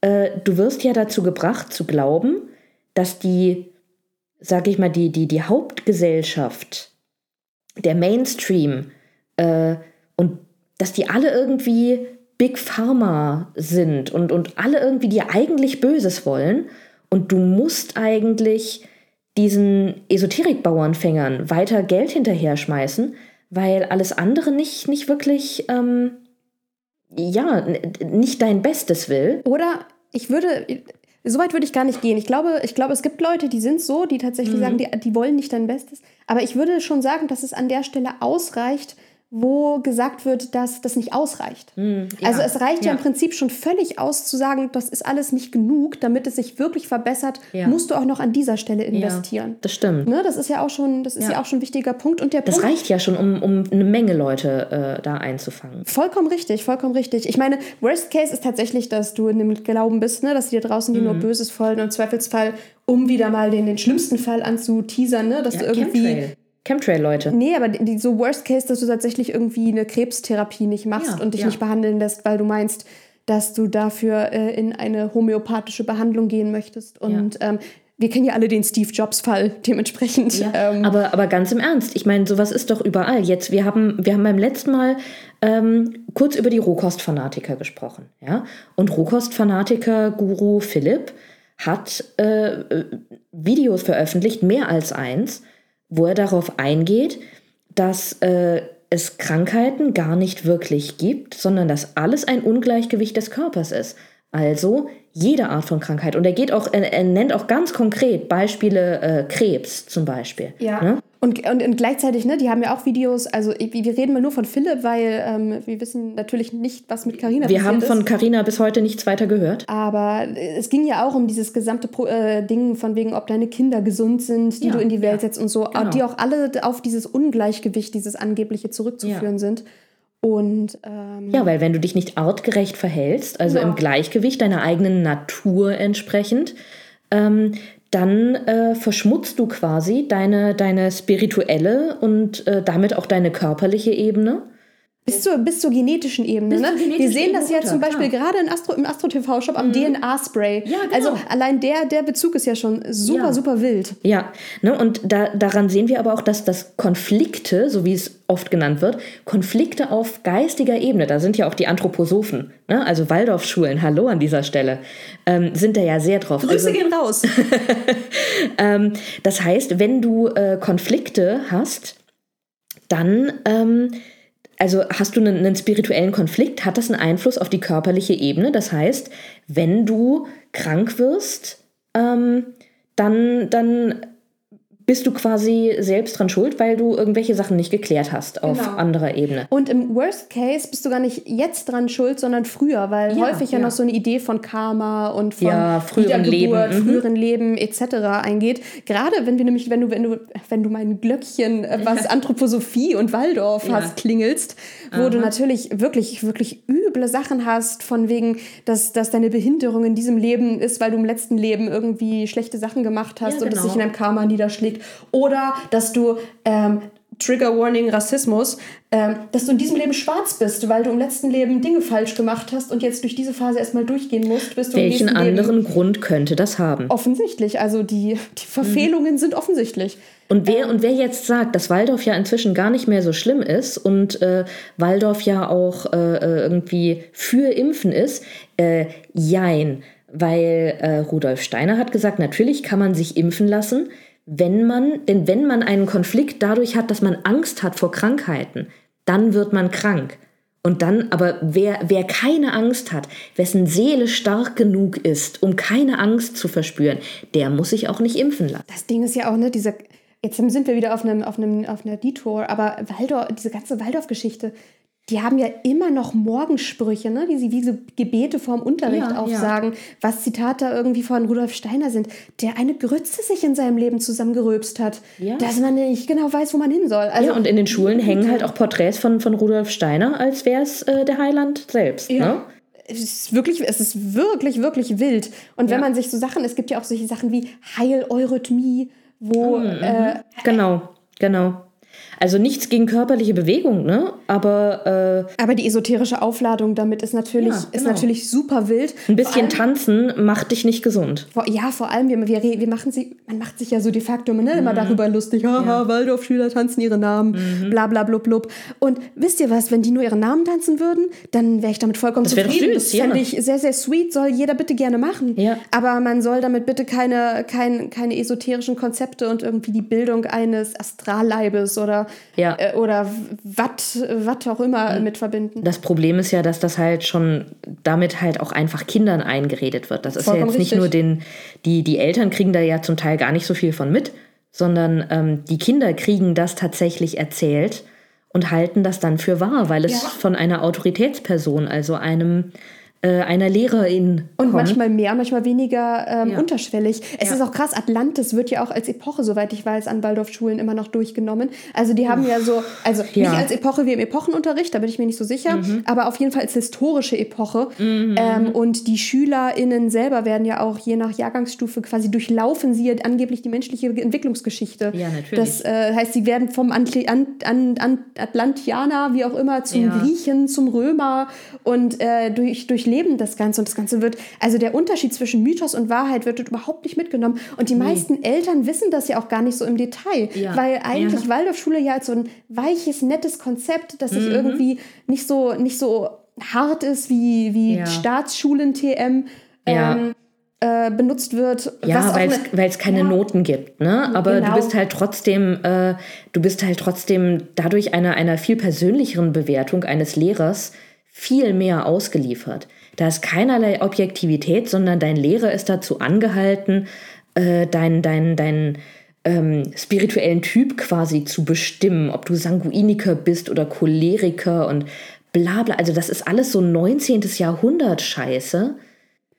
äh, du wirst ja dazu gebracht zu glauben, dass die, sag ich mal, die, die, die Hauptgesellschaft, der Mainstream, äh, und dass die alle irgendwie Big Pharma sind und, und alle irgendwie dir eigentlich Böses wollen. Und du musst eigentlich diesen Esoterik-Bauernfängern weiter Geld hinterher schmeißen, weil alles andere nicht, nicht wirklich, ähm, ja, nicht dein Bestes will. Oder ich würde, so weit würde ich gar nicht gehen. Ich glaube, ich glaube, es gibt Leute, die sind so, die tatsächlich sagen, die, die wollen nicht dein Bestes. Aber ich würde schon sagen, dass es an der Stelle ausreicht, wo gesagt wird, dass das nicht ausreicht. also es reicht ja. ja. im Prinzip schon völlig aus zu sagen, das ist alles nicht genug, damit es sich wirklich verbessert, Ja. musst du auch noch an dieser Stelle investieren. Das stimmt. Ne, das ist ja auch schon, das ist ja. Ja. auch schon ein wichtiger Punkt. Und der Das Punkt, reicht ja schon, um, um eine Menge Leute äh, da einzufangen. Vollkommen richtig, vollkommen richtig. Ich meine, Worst Case ist tatsächlich, dass du in dem Glauben bist, ne, dass dir draußen die Mhm. nur Böses wollen und im Zweifelsfall, um wieder mal den, den schlimmsten Fall anzuteasern, ne, dass du irgendwie. Chemtrail. Chemtrail-Leute. Nee, aber die, so Worst Case, dass du tatsächlich irgendwie eine Krebstherapie nicht machst Ja, und dich ja. nicht behandeln lässt, weil du meinst, dass du dafür äh, in eine homöopathische Behandlung gehen möchtest. Und ähm, wir kennen ja alle den Steve Jobs-Fall dementsprechend. ähm, aber, aber ganz im Ernst, ich meine, sowas ist doch überall. Jetzt, wir haben, wir haben beim letzten Mal ähm, kurz über die Rohkostfanatiker gesprochen. Ja? Und Rohkostfanatiker-Guru Philipp hat äh, äh, Videos veröffentlicht, mehr als eins, wo er darauf eingeht, dass äh, es Krankheiten gar nicht wirklich gibt, sondern dass alles ein Ungleichgewicht des Körpers ist. Also jede Art von Krankheit. Und er geht auch, er, er nennt auch ganz konkret Beispiele äh, Krebs zum Beispiel. Ja. Ne? Und, und, und gleichzeitig, ne, die haben ja auch Videos, also wir reden mal nur von Philipp, weil ähm, wir wissen natürlich nicht, was mit Carina Wir passiert haben ist. von Carina bis heute nichts weiter gehört. Aber es ging ja auch um dieses gesamte Pro äh, Ding von wegen, ob deine Kinder gesund sind, die Ja, du in die Welt ja, setzt und so, genau. die auch alle auf dieses Ungleichgewicht, dieses angebliche zurückzuführen Ja. sind. Und ähm, Ja, weil wenn du dich nicht artgerecht verhältst, also im Gleichgewicht deiner eigenen Natur entsprechend, ähm, dann äh, verschmutzt du quasi deine, deine spirituelle und äh, damit auch deine körperliche Ebene. Bis zur, bis zur genetischen Ebene. Bis Ne? zur Wir genetischen sehen das Ebene ja zum runter, Beispiel klar. gerade in Astro, im Astro-TV-Shop am DNA-Spray. Ja, genau. Also allein der, der Bezug ist ja schon super, Ja. super wild. Ja, ne, und da, daran sehen wir aber auch, dass das Konflikte, so wie es oft genannt wird, Konflikte auf geistiger Ebene, da sind ja auch die Anthroposophen, ne, also Waldorfschulen, hallo an dieser Stelle, ähm, sind da ja sehr drauf. Grüße Also, gehen raus. ähm, das heißt, wenn du äh, Konflikte hast, dann, ähm, also hast du einen, einen spirituellen Konflikt, hat das einen Einfluss auf die körperliche Ebene. Das heißt, wenn du krank wirst, ähm, dann, dann bist du quasi selbst dran schuld, weil du irgendwelche Sachen nicht geklärt hast auf Genau. anderer Ebene. Und im Worst Case bist du gar nicht jetzt dran schuld, sondern früher, weil Ja, häufig ja, noch so eine Idee von Karma und von Ja, früheren Leben, mhm. früheren Leben etc. eingeht. Gerade wenn wir nämlich, wenn du, wenn du, wenn du mein Glöckchen, äh, was Anthroposophie und Waldorf Ja. hast, klingelst, wo du natürlich wirklich, wirklich üble Sachen hast, von wegen, dass, dass deine Behinderung in diesem Leben ist, weil du im letzten Leben irgendwie schlechte Sachen gemacht hast Ja, und es genau. sich in deinem Karma niederschlägt. Oder dass du ähm, Trigger Warning Rassismus, ähm, dass du in diesem Leben schwarz bist, weil du im letzten Leben Dinge falsch gemacht hast und jetzt durch diese Phase erstmal durchgehen musst, bis du Welchen nächsten Leben anderen Grund könnte das haben? offensichtlich, also die, die Verfehlungen sind offensichtlich. Und wer, und wer jetzt sagt, dass Waldorf ja inzwischen gar nicht mehr so schlimm ist und äh, Waldorf ja auch äh, äh, irgendwie für Impfen ist, äh, jein. Weil äh, Rudolf Steiner hat gesagt, natürlich kann man sich impfen lassen, wenn man, denn wenn man einen Konflikt dadurch hat, dass man Angst hat vor Krankheiten, dann wird man krank. Und dann, aber wer, wer keine Angst hat, wessen Seele stark genug ist, um keine Angst zu verspüren, der muss sich auch nicht impfen lassen. Das Ding ist ja auch, ne, diese, jetzt sind wir wieder auf einem, auf einem, auf einer Detour, aber Waldorf, diese ganze Waldorf-Geschichte, die haben ja immer noch Morgensprüche, ne, die sie wie so Gebete vorm Unterricht Ja, aufsagen, was Zitate irgendwie von Rudolf Steiner sind, der eine Grütze sich in seinem Leben zusammengerülpst hat, Ja. dass man nicht genau weiß, wo man hin soll. Also, Ja, und in den Schulen hängen halt auch Porträts von, von Rudolf Steiner, als wäre es äh, der Heiland selbst. Ne? Ja. Es ist wirklich, es ist wirklich, wirklich wild. Und wenn Ja. man sich so Sachen, es gibt ja auch solche Sachen wie Heileurythmie, wo äh, Genau, genau. Also nichts gegen körperliche Bewegung, ne? Aber äh, Aber die esoterische Aufladung damit ist natürlich, Ja, ist genau. natürlich super wild. ein bisschen allem, tanzen macht dich nicht gesund. vor, ja, vor allem, wir, wir, wir machen sie, man macht sich ja so de facto ne, Mhm. immer darüber lustig, haha, Waldorfschüler tanzen ihre Namen, Mhm. bla bla blub blub. Und wisst ihr was, wenn die nur ihren Namen tanzen würden, dann wäre ich damit vollkommen Das zufrieden. süß, das ja. fände ich sehr, sehr sweet, soll jeder bitte gerne machen. Ja. Aber man soll damit bitte keine, kein, keine esoterischen Konzepte und irgendwie die Bildung eines Astralleibes oder, Ja. äh, oder was auch immer mit verbinden. Das Problem ist ja, dass das halt schon damit halt auch einfach Kindern eingeredet wird. Das ist ja jetzt nicht richtig. nur den, die, die Eltern kriegen da ja zum Teil gar nicht so viel von mit, sondern ähm, die Kinder kriegen das tatsächlich erzählt und halten das dann für wahr, weil es Ja. von einer Autoritätsperson, also einem einer Lehrerin Und kommt. manchmal mehr, manchmal weniger ähm, Ja. unterschwellig. Es Ja. ist auch krass, Atlantis wird ja auch als Epoche, soweit ich weiß, an Waldorfschulen immer noch durchgenommen. Also die haben ja so, also Ja. Mhm. nicht als Epoche wie im Epochenunterricht, da bin ich mir nicht so sicher, aber auf jeden Fall als historische Epoche. Ähm, und die SchülerInnen selber werden ja auch je nach Jahrgangsstufe quasi durchlaufen sie angeblich die menschliche Entwicklungsgeschichte. Ja, natürlich. Das äh, heißt, sie werden vom Antli an, an, an Atlantianer, wie auch immer, zum. Griechen, zum Römer und äh, durch, durchleben das Ganze. Und das Ganze wird, also der Unterschied zwischen Mythos und Wahrheit wird überhaupt nicht mitgenommen. Und die meisten Eltern wissen das ja auch gar nicht so im Detail, Ja. weil eigentlich Ja. Waldorfschule ja als so ein weiches, nettes Konzept, das sich Mhm. irgendwie nicht so, nicht so hart ist wie, wie Ja. Staatsschulen-TM. Ja. Ähm, äh, benutzt wird. Ja, weil es keine Ja. Noten gibt, ne? Aber Genau. du bist halt trotzdem, äh, du bist halt trotzdem dadurch einer, einer viel persönlicheren Bewertung eines Lehrers viel mehr ausgeliefert. Da ist keinerlei Objektivität, sondern dein Lehrer ist dazu angehalten, äh, dein, dein, dein ähm, spirituellen Typ quasi zu bestimmen, ob du Sanguiniker bist oder Choleriker und bla bla. Also das ist alles so 19. Jahrhundert Scheiße.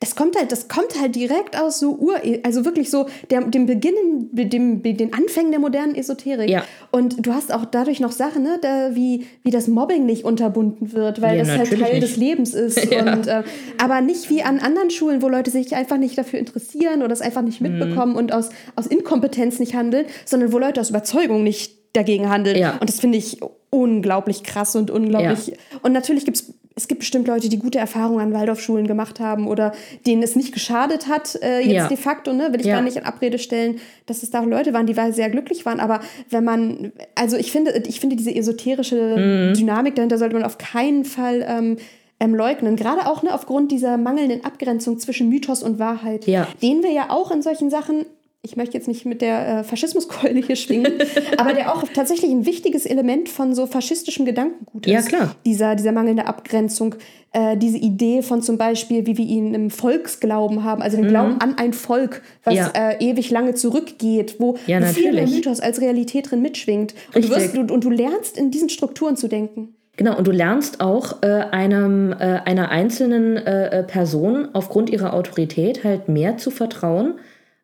Das kommt halt, das kommt halt direkt aus so Ur, also wirklich so der, dem Beginn, dem, den Anfängen der modernen Esoterik. Ja. Und du hast auch dadurch noch Sachen, ne, da, wie, wie das Mobbing nicht unterbunden wird, weil Ja, das halt Teil nicht. des Lebens ist. Ja. Und, äh, aber nicht wie an anderen Schulen, wo Leute sich einfach nicht dafür interessieren oder es einfach nicht Mhm. mitbekommen und aus, aus Inkompetenz nicht handeln, sondern wo Leute aus Überzeugung nicht dagegen handeln. Ja. Und das finde ich unglaublich krass und unglaublich. Ja. Und natürlich gibt es es gibt bestimmt Leute, die gute Erfahrungen an Waldorfschulen gemacht haben oder denen es nicht geschadet hat, äh, jetzt Ja. de facto, ne, will ich Ja. gar nicht in Abrede stellen, dass es da auch Leute waren, die sehr glücklich waren. Aber wenn man, also ich finde, ich finde diese esoterische Mhm. Dynamik dahinter sollte man auf keinen Fall ähm, ähm, leugnen. Gerade auch ne, aufgrund dieser mangelnden Abgrenzung zwischen Mythos und Wahrheit, Ja. den wir ja auch in solchen Sachen ich möchte jetzt nicht mit der äh, Faschismuskeule hier schwingen, aber der auch tatsächlich ein wichtiges Element von so faschistischem Gedankengut ist. Ja, klar. Dieser, dieser mangelnde Abgrenzung, äh, diese Idee von zum Beispiel, wie wir ihn im Volksglauben haben, also den Glauben an ein Volk, was Mhm. Ja. äh, ewig lange zurückgeht, wo Ja, viel mehr natürlich. Mythos als Realität drin mitschwingt. Und du, wirst, du, und du lernst in diesen Strukturen zu denken. Genau, und du lernst auch äh, einem, äh, einer einzelnen äh, äh, Person aufgrund ihrer Autorität halt mehr zu vertrauen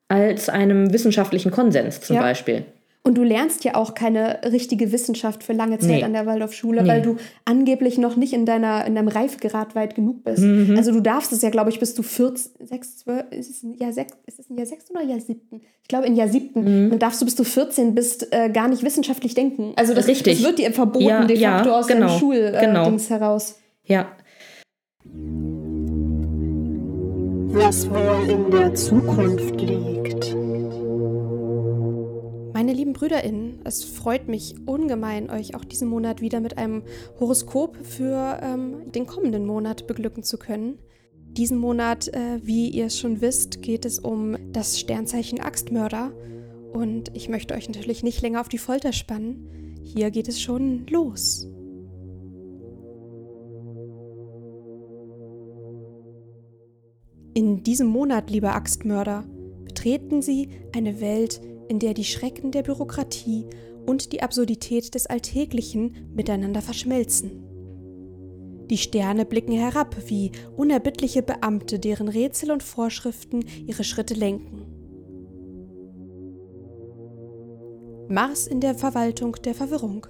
als einem wissenschaftlichen Konsens zum Ja. Beispiel. Und du lernst ja auch keine richtige Wissenschaft für lange Zeit Nee. an der Waldorfschule, Nee. weil du angeblich noch nicht in, deiner, in deinem Reifegrad weit genug bist. Mhm. Also du darfst es ja, glaube ich, bis du 14, 6, 12, ist es ein Jahr 6, ist es ein Jahr 6 oder Jahr 7? Ich glaube in Jahr 7. Mhm. Dann darfst du, bis du 14 bist, äh, gar nicht wissenschaftlich denken. Also das, Richtig. das wird dir verboten Ja, de facto ja, aus genau, deinem Schuldings äh, genau. Heraus. Ja. Was wohl in der Zukunft liegt. Meine lieben BrüderInnen, es freut mich ungemein, euch auch diesen Monat wieder mit einem Horoskop für ähm, den kommenden Monat beglücken zu können. Diesen Monat, äh, wie ihr es schon wisst, geht es um das Sternzeichen Axtmörder. Und ich möchte euch natürlich nicht länger auf die Folter spannen. Hier geht es schon los. In diesem Monat, lieber Axtmörder, betreten Sie eine Welt, in der die Schrecken der Bürokratie und die Absurdität des Alltäglichen miteinander verschmelzen. Die Sterne blicken herab wie unerbittliche Beamte, deren Rätsel und Vorschriften ihre Schritte lenken. Mars in der Verwaltung der Verwirrung.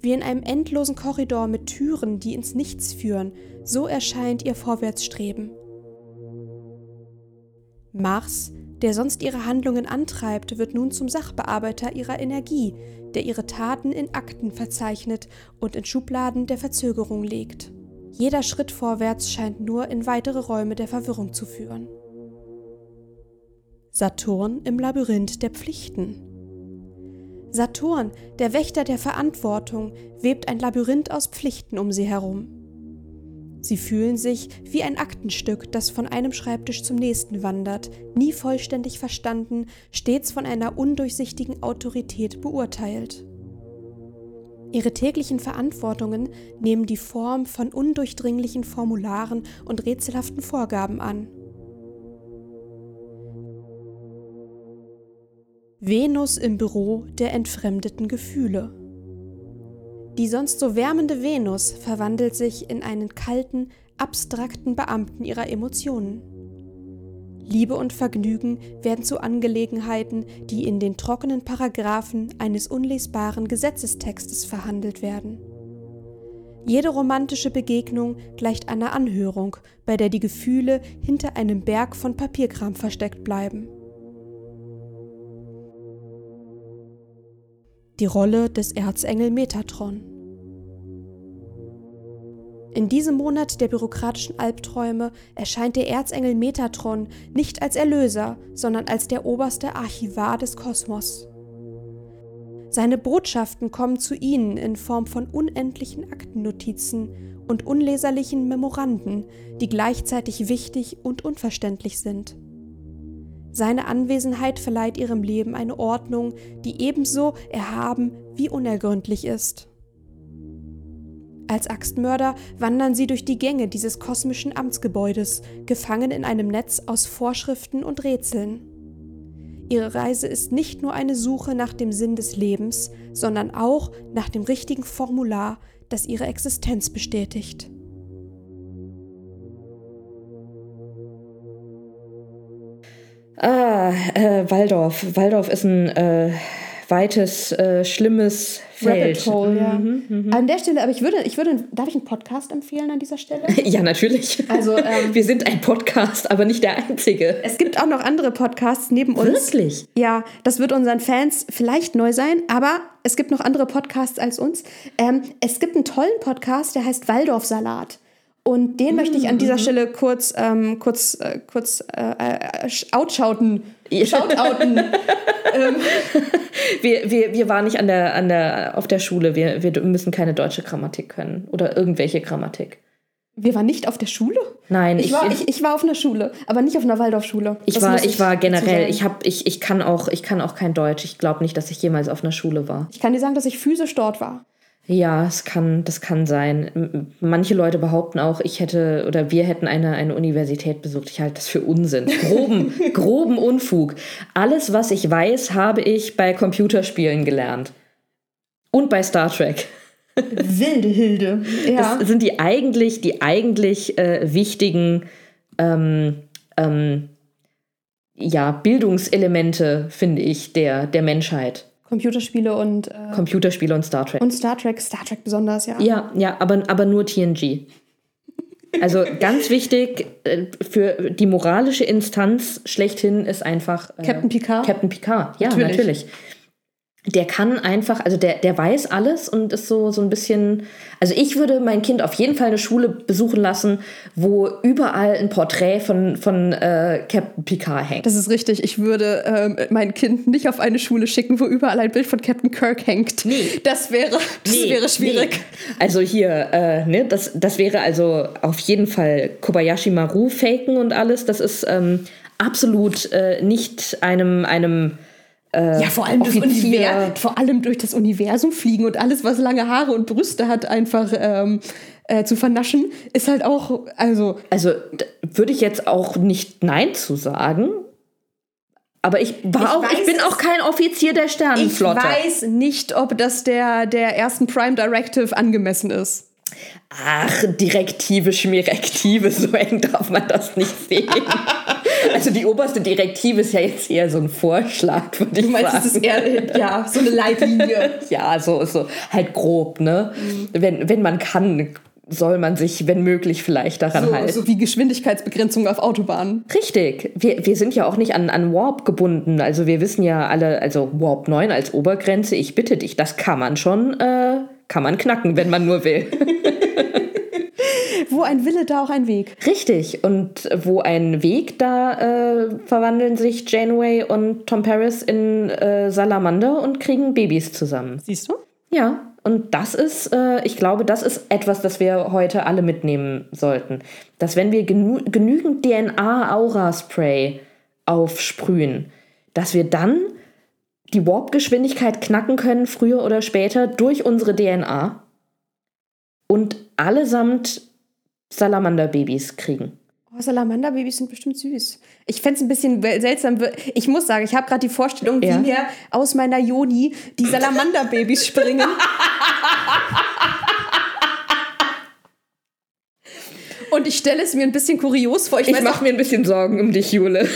Wie in einem endlosen Korridor mit Türen, die ins Nichts führen, so erscheint ihr Vorwärtsstreben. Mars, der sonst ihre Handlungen antreibt, wird nun zum Sachbearbeiter ihrer Energie, der ihre Taten in Akten verzeichnet und in Schubladen der Verzögerung legt. Jeder Schritt vorwärts scheint nur in weitere Räume der Verwirrung zu führen. Saturn im Labyrinth der Pflichten. Saturn, der Wächter der Verantwortung, webt ein Labyrinth aus Pflichten um sie herum. Sie fühlen sich wie ein Aktenstück, das von einem Schreibtisch zum nächsten wandert, nie vollständig verstanden, stets von einer undurchsichtigen Autorität beurteilt. Ihre täglichen Verantwortungen nehmen die Form von undurchdringlichen Formularen und rätselhaften Vorgaben an. Venus im Büro der entfremdeten Gefühle. Die sonst so wärmende Venus verwandelt sich in einen kalten, abstrakten Beamten ihrer Emotionen. Liebe und Vergnügen werden zu Angelegenheiten, die in den trockenen Paragraphen eines unlesbaren Gesetzestextes verhandelt werden. Jede romantische Begegnung gleicht einer Anhörung, bei der die Gefühle hinter einem Berg von Papierkram versteckt bleiben. Die Rolle des Erzengel Metatron. In diesem Monat der bürokratischen Albträume erscheint der Erzengel Metatron nicht als Erlöser, sondern als der oberste Archivar des Kosmos. Seine Botschaften kommen zu ihnen in Form von unendlichen Aktennotizen und unleserlichen Memoranden, die gleichzeitig wichtig und unverständlich sind. Seine Anwesenheit verleiht ihrem Leben eine Ordnung, die ebenso erhaben wie unergründlich ist. Als Axtmörder wandern sie durch die Gänge dieses kosmischen Amtsgebäudes, gefangen in einem Netz aus Vorschriften und Rätseln. Ihre Reise ist nicht nur eine Suche nach dem Sinn des Lebens, sondern auch nach dem richtigen Formular, das ihre Existenz bestätigt. Ah, äh, Waldorf. Waldorf ist ein äh, weites, äh, schlimmes Rabbit fällt. Hole, ja. An der Stelle, aber ich würde, ich würde, darf ich einen Podcast empfehlen an dieser Stelle? Ja, natürlich. Also, ähm, wir sind ein Podcast, aber nicht der einzige. Es gibt auch noch andere Podcasts neben uns. Wirklich? Ja, das wird unseren Fans vielleicht neu sein, aber es gibt noch andere Podcasts als uns. Ähm, es gibt einen tollen Podcast, der heißt Waldorfsalat. Und den möchte ich an dieser Stelle kurz, ähm, kurz, äh, kurz äh, äh, outschauten. Shoutouten. Wir, wir, wir waren nicht an der, an der, auf der Schule. Wir, wir müssen keine deutsche Grammatik können oder irgendwelche Grammatik. Wir waren nicht auf der Schule? Nein, Ich war, ich, ich war auf einer Schule, aber nicht auf einer Waldorfschule. Ich Das war, muss ich war generell, ich, hab, ich, ich, kann auch, ich kann auch kein Deutsch. Ich glaube nicht, dass ich jemals auf einer Schule war. ich kann dir sagen, dass ich physisch dort war. Ja, es kann, das kann sein. Manche Leute behaupten auch, ich hätte oder wir hätten eine, eine Universität besucht. Ich halte das für Unsinn. Groben, groben Unfug. Alles, was ich weiß, habe ich bei Computerspielen gelernt. Und bei Star Trek. Wilde Hilde. Ja. Das sind die eigentlich, die eigentlich äh, wichtigen ähm, ähm, ja, Bildungselemente, finde ich, der, der Menschheit. Computerspiele und, äh, Computerspiele und Star Trek. und Star Trek. Star Trek besonders, ja. Ja, ja, aber, aber nur TNG. Also ganz wichtig äh, für die moralische Instanz schlechthin ist einfach äh, Captain Picard? Captain Picard, ja, natürlich. Natürlich. Der kann einfach, also der, der weiß alles und ist so, so ein bisschen. Also ich würde mein Kind auf jeden Fall eine Schule besuchen lassen, wo überall ein Porträt von, von äh, Captain Picard hängt. Das ist richtig. Ich würde ähm, mein Kind nicht auf eine Schule schicken, wo überall ein Bild von Captain Kirk hängt. Nee. Das wäre, das Nee, wäre schwierig. nee. Also hier, äh, ne, das, das wäre also auf jeden Fall Kobayashi Maru faken und alles. Das ist ähm, absolut äh, nicht einem, einem Ja, vor allem, vor allem durch das Universum fliegen und alles, was lange Haare und Brüste hat, einfach ähm, äh, zu vernaschen, ist halt auch, also Also würde ich jetzt auch nicht Nein zu sagen. Aber ich war Ich auch, ich weiß bin es. auch kein Offizier der ich Sternenflotte. weiß nicht, ob das der, der ersten Prime Directive angemessen ist. Ach, Direktive, Schmirektive, so eng darf man das nicht sehen. also die oberste Direktive ist ja jetzt eher so ein Vorschlag, würde ich Du meinst, sagen. es ist eher ja, so eine Leitlinie. Ja, so, so halt grob, ne? Wenn, wenn man kann, soll man sich, wenn möglich, vielleicht daran So, halten. so wie Geschwindigkeitsbegrenzung auf Autobahnen. Richtig. Wir, wir sind ja auch nicht an, an Warp gebunden. Also wir wissen ja alle, also Warp 9 als Obergrenze, ich bitte dich, das kann man schon, äh, kann man knacken, wenn man nur will. Wo ein Wille, da auch ein Weg. Richtig. Und wo ein Weg, da äh, verwandeln sich Janeway und Tom Paris in äh, Salamander und kriegen Babys zusammen. Siehst du? Ja, und das ist, äh, ich glaube, das ist etwas, das wir heute alle mitnehmen sollten. Dass wenn wir genü genügend DNA-Aura-Spray aufsprühen, dass wir dann die Warp-Geschwindigkeit knacken können, früher oder später, durch unsere DNA und allesamt Salamander-Babys kriegen. Oh, Salamander-Babys sind bestimmt süß. Ich fände es ein bisschen seltsam. Ich muss sagen, ich habe gerade die Vorstellung, Ja. wie mir aus meiner Joni die Salamander-Babys springen. Und ich stelle es mir ein bisschen kurios vor. Ich, Ich mache mir ein bisschen Sorgen um dich, Jule.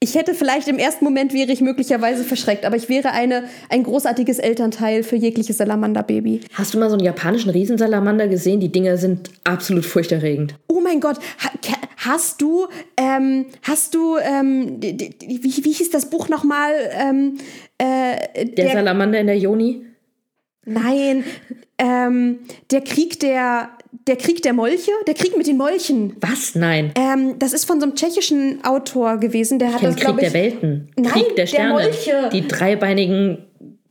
Ich hätte vielleicht im ersten Moment wäre ich möglicherweise verschreckt, aber ich wäre eine, ein großartiges Elternteil für jegliches Salamander-Baby. Hast du mal so einen japanischen Riesensalamander gesehen? Die Dinger sind absolut furchterregend. Oh mein Gott, hast du, ähm, hast du, ähm, wie, wie hieß das Buch nochmal? Ähm, äh, Der, Salamander in der Joni? Nein, ähm, der Krieg der, der Krieg der Molche, der Krieg mit den Molchen. Was? Nein. Ähm, das ist von so einem tschechischen Autor gewesen, der hat Kein das, Krieg glaube der ich, Welten. Nein, Krieg der der Sterne. Molche. Die dreibeinigen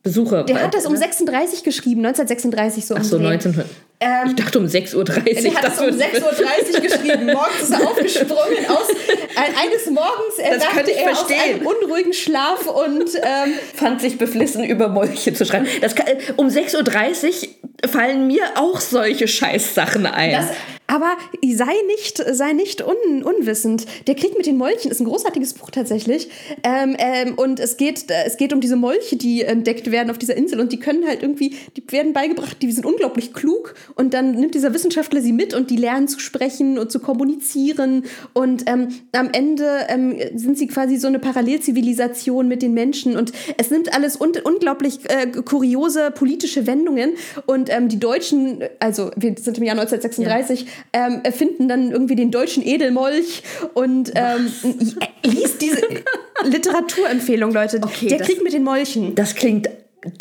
Besucher. der hat das um 36 geschrieben, 1936 so. Ach so, um den Dreh. 1900. ich dachte um 6.30 Uhr. Der hat es um 6.30 Uhr geschrieben. Morgens ist er aufgesprungen aus. Ein, eines Morgens Das erwachte ich er aus einem unruhigen Schlaf und ähm, fand sich beflissen, über Molche zu schreiben. Das kann, um 6.30 Uhr fallen mir auch solche Scheißsachen ein. Das, Aber sei nicht, sei nicht un, unwissend. Der Krieg mit den Molchen ist ein großartiges Buch tatsächlich. Ähm, ähm, und es geht, äh, es geht um diese Molche, die entdeckt werden auf dieser Insel. Und die können halt irgendwie, die werden beigebracht, die sind unglaublich klug. Und dann nimmt dieser Wissenschaftler sie mit und die lernen zu sprechen und zu kommunizieren. Und ähm, am Ende ähm, sind sie quasi so eine Parallelzivilisation mit den Menschen. Und es nimmt alles un unglaublich äh, kuriose politische Wendungen. Und ähm, die Deutschen, also wir sind im Jahr 1936, ja. Ähm, erfinden dann irgendwie den deutschen Edelmolch und ähm, liest diese Literaturempfehlung, Leute. Okay, Der das- Krieg mit den Molchen. Das klingt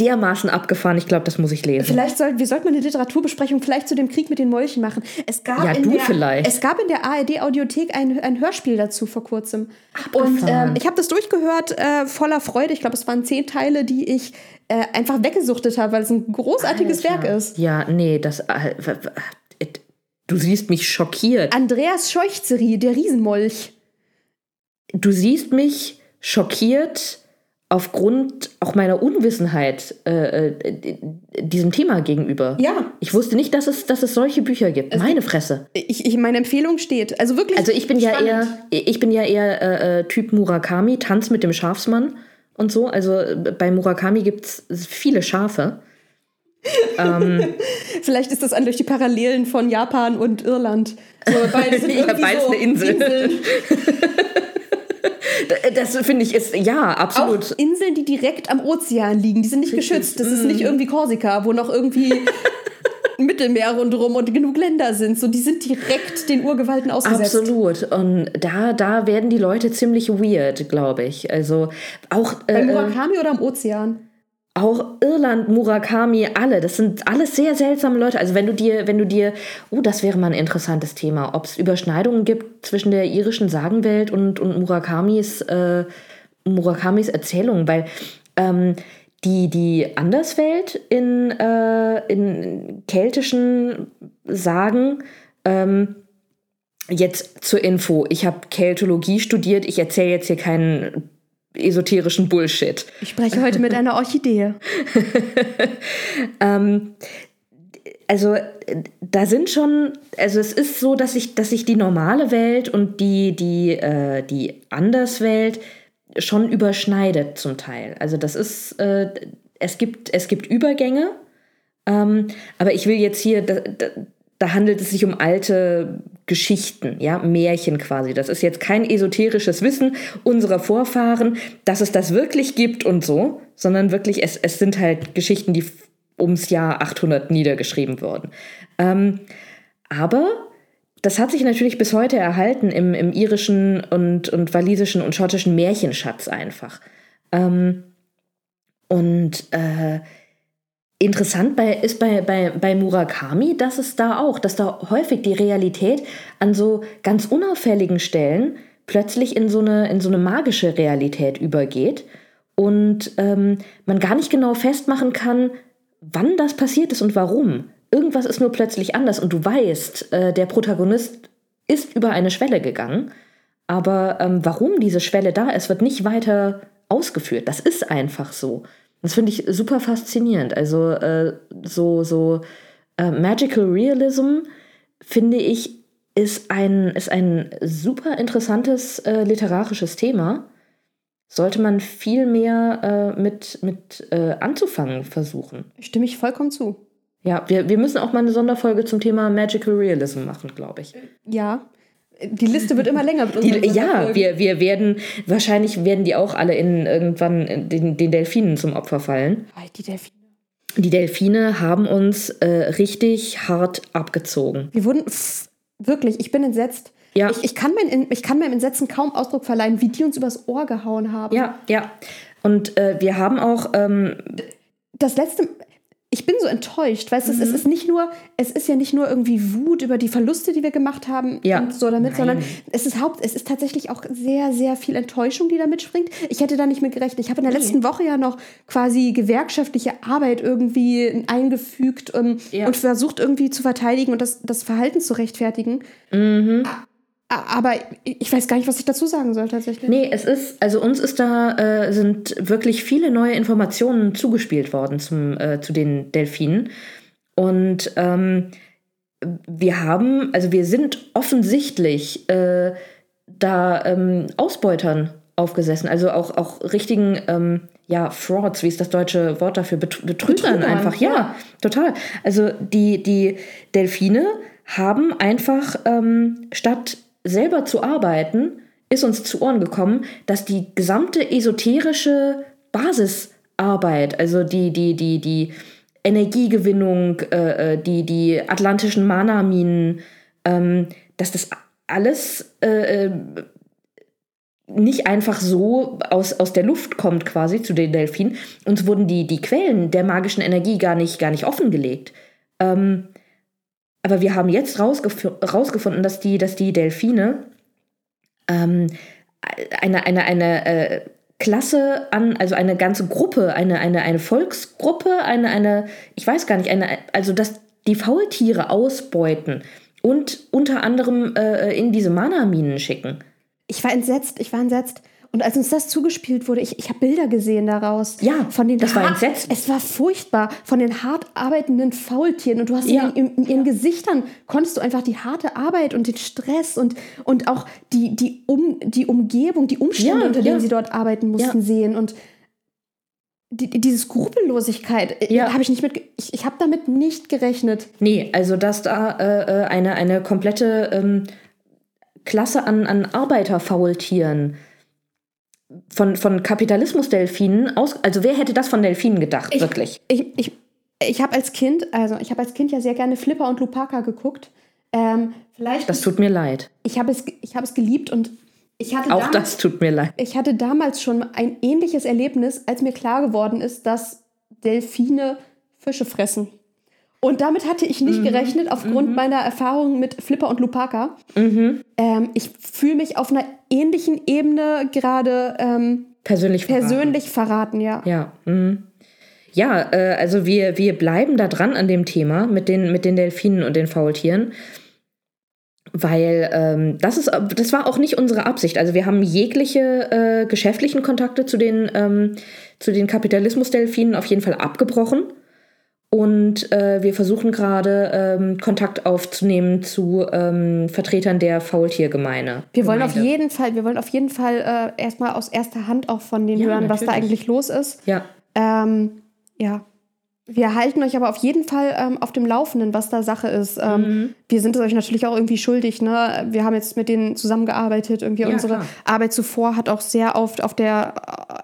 dermaßen abgefahren. Ich glaube, das muss ich lesen. Vielleicht sollten wir sollten mal eine Literaturbesprechung vielleicht zu dem Krieg mit den Molchen machen. Es gab Ja, in du der, vielleicht. Es gab in der ARD Audiothek ein, ein Hörspiel dazu vor kurzem. Und Abgefahren. ähm, ich habe das durchgehört äh, voller Freude. Ich glaube, es waren zehn Teile, die ich äh, einfach weggesuchtet habe, weil es ein großartiges Alter. Werk ist. Ja, nee, das. äh, Du siehst mich schockiert. Andreas Scheuchzeri, der Riesenmolch. Du siehst mich schockiert aufgrund auch meiner Unwissenheit äh, äh, diesem Thema gegenüber. Ja. Ich wusste nicht, dass es, dass es solche Bücher gibt. Meine Fresse. Ich, ich, meine Empfehlung steht. Also wirklich. Also ich bin ja spannend. eher, ich bin ja eher äh, äh, Typ Murakami, Tanz mit dem Schafsmann und so. Also äh, bei Murakami gibt es viele Schafe. Vielleicht ist das an durch die Parallelen von Japan und Irland. So, beides sind Ja, beides so eine Insel. Inseln. Das finde ich ist, ja, absolut. Auch Inseln, die direkt am Ozean liegen, die sind nicht geschützt. Das ist nicht irgendwie Korsika, wo noch irgendwie Mittelmeer rundherum und genug Länder sind. So, die sind direkt den Urgewalten ausgesetzt. Absolut. Und da, da werden die Leute ziemlich weird, glaube ich. Also auch, Bei äh, Murakami oder am Ozean? Auch Irland, Murakami, alle. Das sind alles sehr seltsame Leute. Also wenn du dir, wenn du dir, oh, das wäre mal ein interessantes Thema, ob es Überschneidungen gibt zwischen der irischen Sagenwelt und, und Murakamis, äh, Murakamis Erzählungen, weil ähm, die, die Anderswelt in, äh, in keltischen Sagen, ähm, jetzt zur Info, ich habe Keltologie studiert, ich erzähle jetzt hier keinen esoterischen Bullshit. Ich spreche heute mit einer Orchidee. Ähm, also da sind schon, also es ist so, dass sich dass sich die normale Welt und die, die, äh, die Anderswelt schon überschneidet zum Teil. Also das ist, äh, es, gibt, es gibt Übergänge, ähm, aber ich will jetzt hier, da, da, da handelt es sich um alte Geschichten, ja, Märchen quasi. Das ist jetzt kein esoterisches Wissen unserer Vorfahren, dass es das wirklich gibt und so, sondern wirklich, es, es sind halt Geschichten, die ums Jahr 800 niedergeschrieben wurden. Ähm, aber das hat sich natürlich bis heute erhalten im, im irischen und, und walisischen und schottischen Märchenschatz einfach. Ähm, und äh, interessant bei, ist bei, bei, bei Murakami, dass es da auch, dass da häufig die Realität an so ganz unauffälligen Stellen plötzlich in so eine, in so eine magische Realität übergeht und ähm, man gar nicht genau festmachen kann, wann das passiert ist und warum. Irgendwas ist nur plötzlich anders und du weißt, äh, der Protagonist ist über eine Schwelle gegangen, aber ähm, warum diese Schwelle da ist, wird nicht weiter ausgeführt. Das ist einfach so. Das finde ich super faszinierend. Also äh, so, so äh, Magical Realism, finde ich, ist ein, ist ein super interessantes äh, literarisches Thema. Sollte man viel mehr äh, mit, mit äh, anzufangen versuchen. Stimme ich vollkommen zu. Ja, wir, wir müssen auch mal eine Sonderfolge zum Thema Magical Realism machen, glaube ich. Ja. Die Liste wird immer länger. Die, ja, wir, wir werden, wahrscheinlich werden die auch alle in irgendwann den, den Delfinen zum Opfer fallen. Die Delfine. Die Delfine haben uns äh, richtig hart abgezogen. Wir wurden pff, wirklich, ich bin entsetzt. Ja. Ich, ich, kann mein, ich kann meinem Entsetzen kaum Ausdruck verleihen, wie die uns übers Ohr gehauen haben. Ja, ja. Und äh, wir haben auch, ähm, Das letzte, ich bin so enttäuscht, weißt du, es Mhm. ist nicht nur, es ist ja nicht nur irgendwie Wut über die Verluste, die wir gemacht haben Ja. und so damit, Nein. sondern es ist Haupt, es ist tatsächlich auch sehr, sehr viel Enttäuschung, die da mitspringt. Ich hätte da nicht mit gerechnet. Ich habe in der letzten Woche ja noch quasi gewerkschaftliche Arbeit irgendwie eingefügt ähm, Ja. und versucht irgendwie zu verteidigen und das, das Verhalten zu rechtfertigen. Mhm. Aber ich weiß gar nicht, was ich dazu sagen soll tatsächlich. nee, es ist, also uns ist da, äh, sind wirklich viele neue Informationen zugespielt worden zum, äh, zu den Delfinen. Und ähm, wir haben, also wir sind offensichtlich äh, da ähm, Ausbeutern aufgesessen, also auch, auch richtigen, ähm, ja, Frauds, wie ist das deutsche Wort dafür? Bet Betrügern, Betrügern, einfach, ja, ja. total. Also die, die Delfine haben einfach, ähm, statt selber zu arbeiten, ist uns zu Ohren gekommen, dass die gesamte esoterische Basisarbeit, also die, die, die, die Energiegewinnung, äh, äh, die, die atlantischen Mana-Minen, ähm, dass das alles äh, äh, nicht einfach so aus, aus der Luft kommt quasi zu den Delfinen. Uns wurden die, die Quellen der magischen Energie gar nicht, gar nicht offengelegt. Ähm, aber wir haben jetzt rausgef rausgefunden, dass die, dass die Delfine ähm, eine, eine, eine äh, Klasse an, also eine ganze Gruppe, eine, eine, eine Volksgruppe, eine, eine, ich weiß gar nicht, eine, also dass die Faultiere ausbeuten und unter anderem äh, in diese Mana-Minen schicken. Ich war entsetzt, ich war entsetzt. Und als uns das zugespielt wurde, ich, ich habe Bilder gesehen daraus. Ja, von den das war hart- entsetzend. Es war furchtbar. Von den hart arbeitenden Faultieren. Und du hast Ja. in, in, ihren Gesichtern, konntest du einfach die harte Arbeit und den Stress und, und auch die, die, um, die Umgebung, die Umstände, Ja, unter denen ja. sie dort arbeiten mussten, Ja. sehen. Und die, die- diese Skrupellosigkeit, äh, Ja. habe ich nicht mit, ich, ich habe damit nicht gerechnet. Nee, also dass da äh, äh, eine, eine komplette ähm, Klasse an, an Arbeiterfaultieren von, von Kapitalismusdelfinen aus. Also wer hätte das von Delfinen gedacht, wirklich? Ich, ich, ich habe als Kind, also ich habe als Kind ja sehr gerne Flipper und Lupaka geguckt. Ähm, vielleicht, Das tut mir leid. ich habe es, ich habe es geliebt und ich hatte, Auch damals, das tut mir leid. ich hatte damals schon ein ähnliches Erlebnis, als mir klar geworden ist, dass Delfine Fische fressen. Und damit hatte ich Mhm. nicht gerechnet, aufgrund meiner Erfahrung mit Flipper und Lupaka. Mhm. Ähm, ich fühle mich auf einer ähnlichen Ebene gerade ähm, Persönlich verraten. persönlich verraten, ja. Ja. Mhm. Ja, äh, also wir, wir bleiben da dran an dem Thema mit den, mit den Delfinen und den Faultieren. Weil ähm, das ist, das war auch nicht unsere Absicht. Also wir haben jegliche äh, geschäftlichen Kontakte zu den, ähm, zu den Kapitalismusdelfinen auf jeden Fall abgebrochen. Und äh, wir versuchen gerade ähm, Kontakt aufzunehmen zu ähm, Vertretern der Faultiergemeine. Wir wollen auf Gemeinde. jeden Fall, wir wollen auf jeden Fall äh, erstmal aus erster Hand auch von denen Ja, hören, was da natürlich. eigentlich los ist. Ja, Ähm, ja. Wir halten euch aber auf jeden Fall ähm, auf dem Laufenden, was da Sache ist. Ähm, Mhm. Wir sind es euch natürlich auch irgendwie schuldig. Ne? Wir haben jetzt mit denen zusammengearbeitet. Irgendwie Ja, unsere klar. Arbeit zuvor hat auch sehr oft auf der,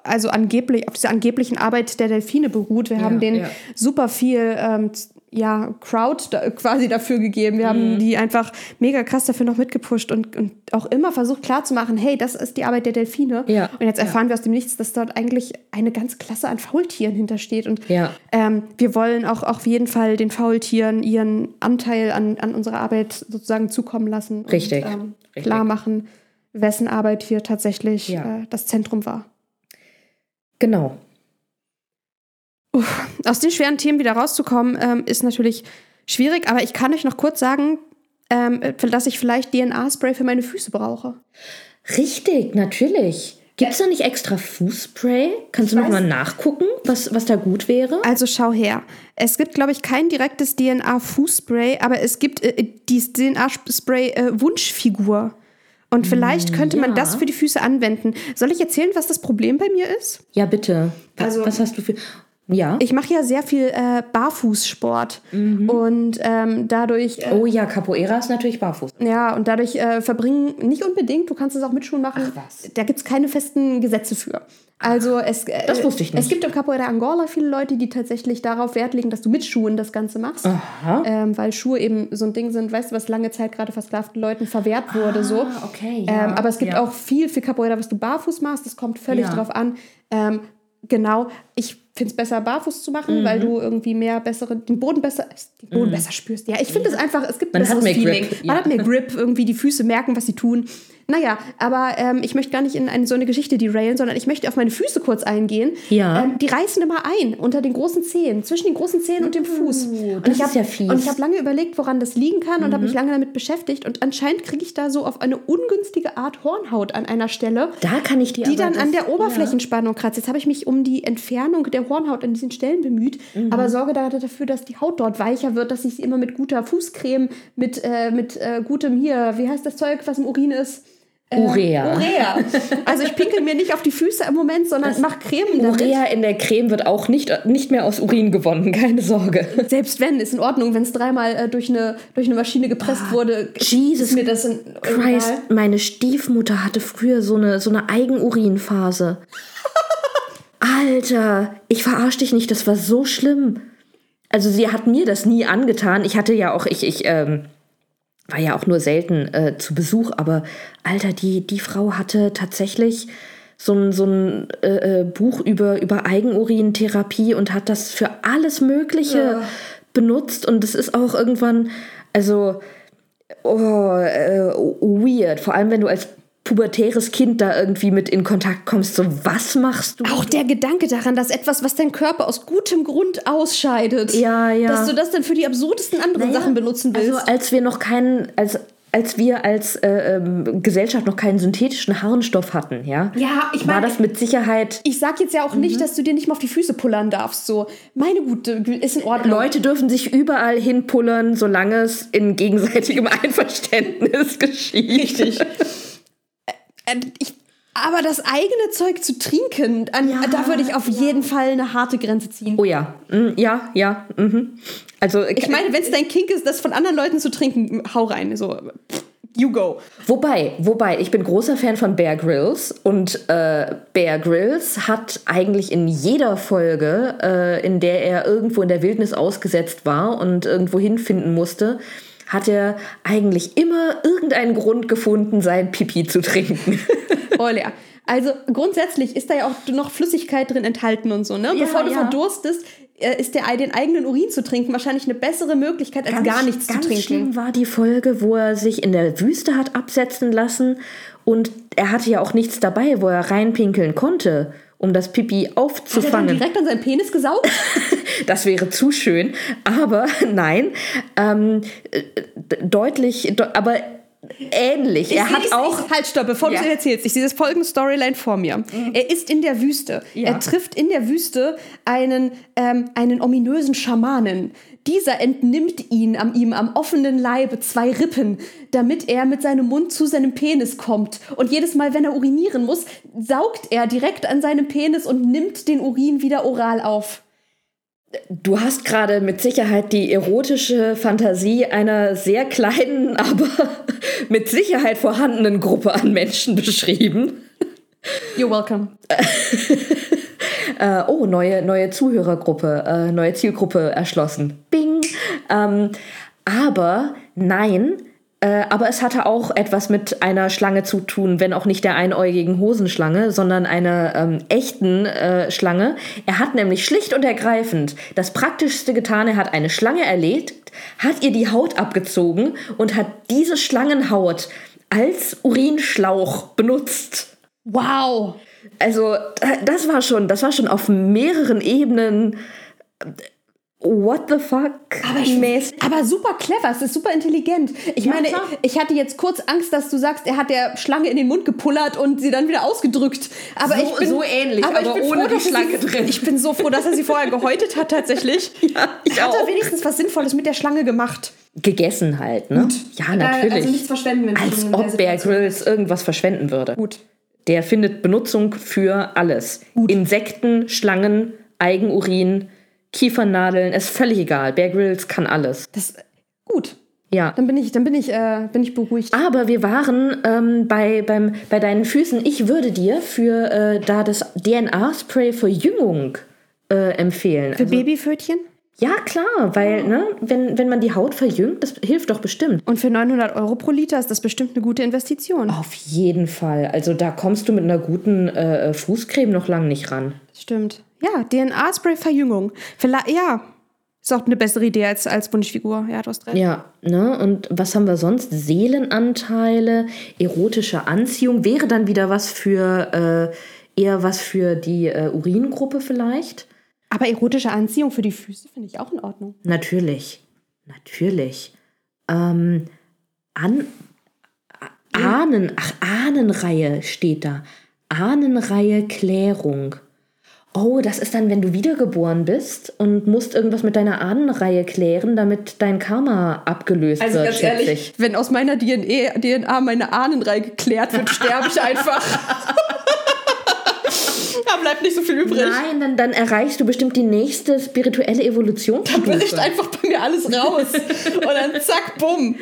also angeblich, auf dieser angeblichen Arbeit der Delfine beruht. Wir haben denen ja. super viel ähm, ja, Crowd da, quasi dafür gegeben. Wir Mhm. haben die einfach mega krass dafür noch mitgepusht und, und auch immer versucht klarzumachen, hey, das ist die Arbeit der Delfine. Ja. Und jetzt erfahren wir aus dem Nichts, dass dort eigentlich eine ganz Klasse an Faultieren hintersteht. Und Ja. ähm, wir wollen auch auf jeden Fall den Faultieren ihren Anteil an, an unserer Arbeit sozusagen zukommen lassen. Richtig, Und, ähm, richtig. klar machen, wessen Arbeit hier tatsächlich Ja. äh, das Zentrum war. genau. Aus den schweren Themen wieder rauszukommen, ähm, ist natürlich schwierig, aber ich kann euch noch kurz sagen, ähm, dass ich vielleicht DNA-Spray für meine Füße brauche. Richtig, natürlich. Gibt es da nicht extra Fußspray? Kannst du noch weiß- mal nachgucken, was, was da gut wäre? Also schau her. Es gibt, glaube ich, kein direktes DNA-Fußspray, aber es gibt äh, die DNA-Spray äh, Wunschfigur. Und vielleicht könnte man Mm, ja. das für die Füße anwenden. Soll ich erzählen, was das Problem bei mir ist? Ja, bitte. Also- was hast du für. Ja. Ich mache ja sehr viel äh, Barfußsport und ähm, dadurch äh, oh ja, Capoeira ist natürlich barfuß. Ja, und dadurch äh, verbringen, nicht unbedingt, du kannst es auch mit Schuhen machen. Ach, was. Da gibt es keine festen Gesetze für. Also es, äh, Das wusste ich nicht. es gibt im Capoeira Angola viele Leute, die tatsächlich darauf Wert legen, dass du mit Schuhen das Ganze machst. Ähm, weil Schuhe eben so ein Ding sind, weißt du, was lange Zeit gerade versklavten Leuten verwehrt wurde. so. Ah, okay, ja, ähm, aber es gibt ja. auch viel für Capoeira, was du barfuß machst. Das kommt völlig Ja. drauf an. Ähm, genau, ich finde es besser, barfuß zu machen, Mhm. weil du irgendwie mehr bessere, den Boden besser, den Boden besser spürst. Ja, ich finde es einfach, es gibt ein Man besseres Feeling. Grip, Man ja. hat mehr Grip, irgendwie die Füße merken, was sie tun. Naja, aber ähm, ich möchte gar nicht in eine, so eine Geschichte derailen, sondern ich möchte auf meine Füße kurz eingehen. Ja. Ähm, die reißen immer ein unter den großen Zehen, zwischen den großen Zehen und dem Fuß. Und das ich hab, ja. Und ich habe lange überlegt, woran das liegen kann und Mhm. habe mich lange damit beschäftigt. Und anscheinend kriege ich da so auf eine ungünstige Art Hornhaut an einer Stelle Da kann ich die die dann an der Oberflächenspannung kratzt. Jetzt habe ich mich um die Entfernung der Hornhaut an diesen Stellen bemüht, Mhm. aber sorge da dafür, dass die Haut dort weicher wird, dass ich sie immer mit guter Fußcreme, mit, äh, mit äh, gutem hier, wie heißt das Zeug, was im Urin ist? Urea. Urea. Also ich pinkel mir nicht auf die Füße im Moment, sondern mach Creme damit. Urea in der Creme wird auch nicht, nicht mehr aus Urin gewonnen, keine Sorge. Selbst wenn, ist in Ordnung, wenn es dreimal äh, durch, eine, durch eine Maschine gepresst wurde. Jesus mir das in, Christ, egal. meine Stiefmutter hatte früher so eine, so eine Eigenurinphase. Alter, ich verarsch dich nicht, das war so schlimm. Also sie hat mir das nie angetan. Ich hatte ja auch, ich, ich ähm, war ja auch nur selten äh, zu Besuch, aber Alter, die, die Frau hatte tatsächlich so ein, so ein äh, äh, Buch über, über Eigenurintherapie und hat das für alles Mögliche benutzt. Und es ist auch irgendwann, also oh, äh, weird. Vor allem, wenn du als pubertäres Kind da irgendwie mit in Kontakt kommst. So, was machst du? Auch der Gedanke daran, dass etwas, was dein Körper aus gutem Grund ausscheidet, Ja, ja. dass du das dann für die absurdesten anderen Sachen benutzen willst. Also als wir noch keinen, als, als wir als äh, ähm, Gesellschaft noch keinen synthetischen Harnstoff hatten, ja, Ja, ich war meine- das mit Sicherheit. ich sag jetzt ja auch Mhm. nicht, dass du dir nicht mal auf die Füße pullern darfst. So, meine Gute, ist in Ordnung. Leute dürfen sich überall hinpullern, solange es in gegenseitigem Einverständnis geschieht. Richtig. Äh, ich, aber das eigene Zeug zu trinken, an, da würde ich auf jeden Fall eine harte Grenze ziehen. Oh ja, Mm, ja, ja. Mhm. Also Ich meine, wenn es dein Kink ist, das von anderen Leuten zu trinken, hau rein. So, you go. Wobei, wobei, ich bin großer Fan von Bear Grylls und äh, Bear Grylls hat eigentlich in jeder Folge, äh, in der er irgendwo in der Wildnis ausgesetzt war und irgendwo hinfinden musste, hat er eigentlich immer irgendeinen Grund gefunden, sein Pipi zu trinken. Oh, leer. Also grundsätzlich ist da ja auch noch Flüssigkeit drin enthalten und so, ne? Ja, Bevor du ja. verdurstest, äh, ist der, den eigenen Urin zu trinken wahrscheinlich eine bessere Möglichkeit, als gar nichts ganz zu trinken. schlimm war die Folge, wo er sich in der Wüste hat absetzen lassen und er hatte ja auch nichts dabei, wo er reinpinkeln konnte, um das Pipi Hat er aufzufangen. direkt an seinen Penis gesaugt? Das wäre zu schön. Aber nein, ähm, äh, deutlich, de aber ähnlich. er hat Ich- auch. Ich, halt, stopp, bevor Ja. Mhm. du es erzählst. Ich sehe das folgende Storyline vor mir. Er ist in der Wüste. Ja. Er trifft in der Wüste einen, ähm, einen ominösen Schamanen. Dieser entnimmt ihn am, ihm am offenen Leibe zwei Rippen, damit er mit seinem Mund zu seinem Penis kommt. Und jedes Mal, wenn er urinieren muss, saugt er direkt an seinem Penis und nimmt den Urin wieder oral auf. Du hast gerade mit Sicherheit die erotische Fantasie einer sehr kleinen, aber mit Sicherheit vorhandenen Gruppe an Menschen beschrieben. You're welcome. Äh, oh, neue, neue Zuhörergruppe, äh, neue Zielgruppe erschlossen. Bing. Ähm, aber nein, äh, aber es hatte auch etwas mit einer Schlange zu tun, wenn auch nicht der einäugigen Hosenschlange, sondern einer ähm, echten äh, Schlange. Er hat nämlich schlicht und ergreifend das Praktischste getan. Er hat eine Schlange erlegt, hat ihr die Haut abgezogen und hat diese Schlangenhaut als Urinschlauch benutzt. Wow. Also, äh, das war schon, das war schon auf mehreren Ebenen. äh, What the fuck? mäßig. Aber super clever, es ist super intelligent. Ich Ja, meine, klar. ich hatte jetzt kurz Angst, dass du sagst, er hat der Schlange in den Mund gepullert und sie dann wieder ausgedrückt. Aber So- ich bin, so ähnlich, aber, ich aber ohne froh, die Schlange sie, drin. Ich bin so froh, dass er sie vorher gehäutet hat tatsächlich. Ja, ich hat er auch. wenigstens was Sinnvolles mit der Schlange gemacht. Gegessen halt, ne? Ja, natürlich. Also nichts verschwenden, wenn Als ob Bear Grylls irgendwas verschwenden würde. Gut. Der findet Benutzung für alles. Insekten, Schlangen, Eigenurin, Kiefernadeln, ist völlig egal. Bear Grylls kann alles. Das, gut. Ja. Dann bin ich, dann bin ich, äh, bin ich beruhigt. Aber wir waren ähm, bei, beim, bei deinen Füßen. Ich würde dir für äh, da das DNA-Spray Verjüngung äh, empfehlen. Für Also- Babypfötchen? Ja, klar, weil, ne, wenn, wenn man die Haut verjüngt, das hilft doch bestimmt. Und für 900 Euro pro Liter ist das bestimmt eine gute Investition. Auf jeden Fall. Also da kommst du mit einer guten äh, Fußcreme noch lang nicht ran. Stimmt. Ja, DNA-Spray-Verjüngung. Vielleicht, ja. Ist auch eine bessere Idee als, als Wunschfigur. Ja, du hast recht. Ja, ne? Und was haben wir sonst? Seelenanteile, erotische Anziehung. Wäre dann wieder was für, äh, eher was für die äh, Uringruppe vielleicht? Aber erotische Anziehung für die Füße finde ich auch in Ordnung. Natürlich. Natürlich. Ähm, an, Ahnen, ach, Ahnenreihe steht da. Ahnenreihe Klärung. Oh, das ist dann, wenn du wiedergeboren bist und musst irgendwas mit deiner Ahnenreihe klären, damit dein Karma abgelöst Also wird, ganz schätze ehrlich, ich. wenn aus meiner DNA, DNA meine Ahnenreihe geklärt wird, sterbe ich einfach. Da bleibt nicht so viel übrig. Nein, dann, dann erreichst du bestimmt die nächste spirituelle Evolutionsstufe. Bricht einfach bei mir alles raus. Und dann zack, bumm.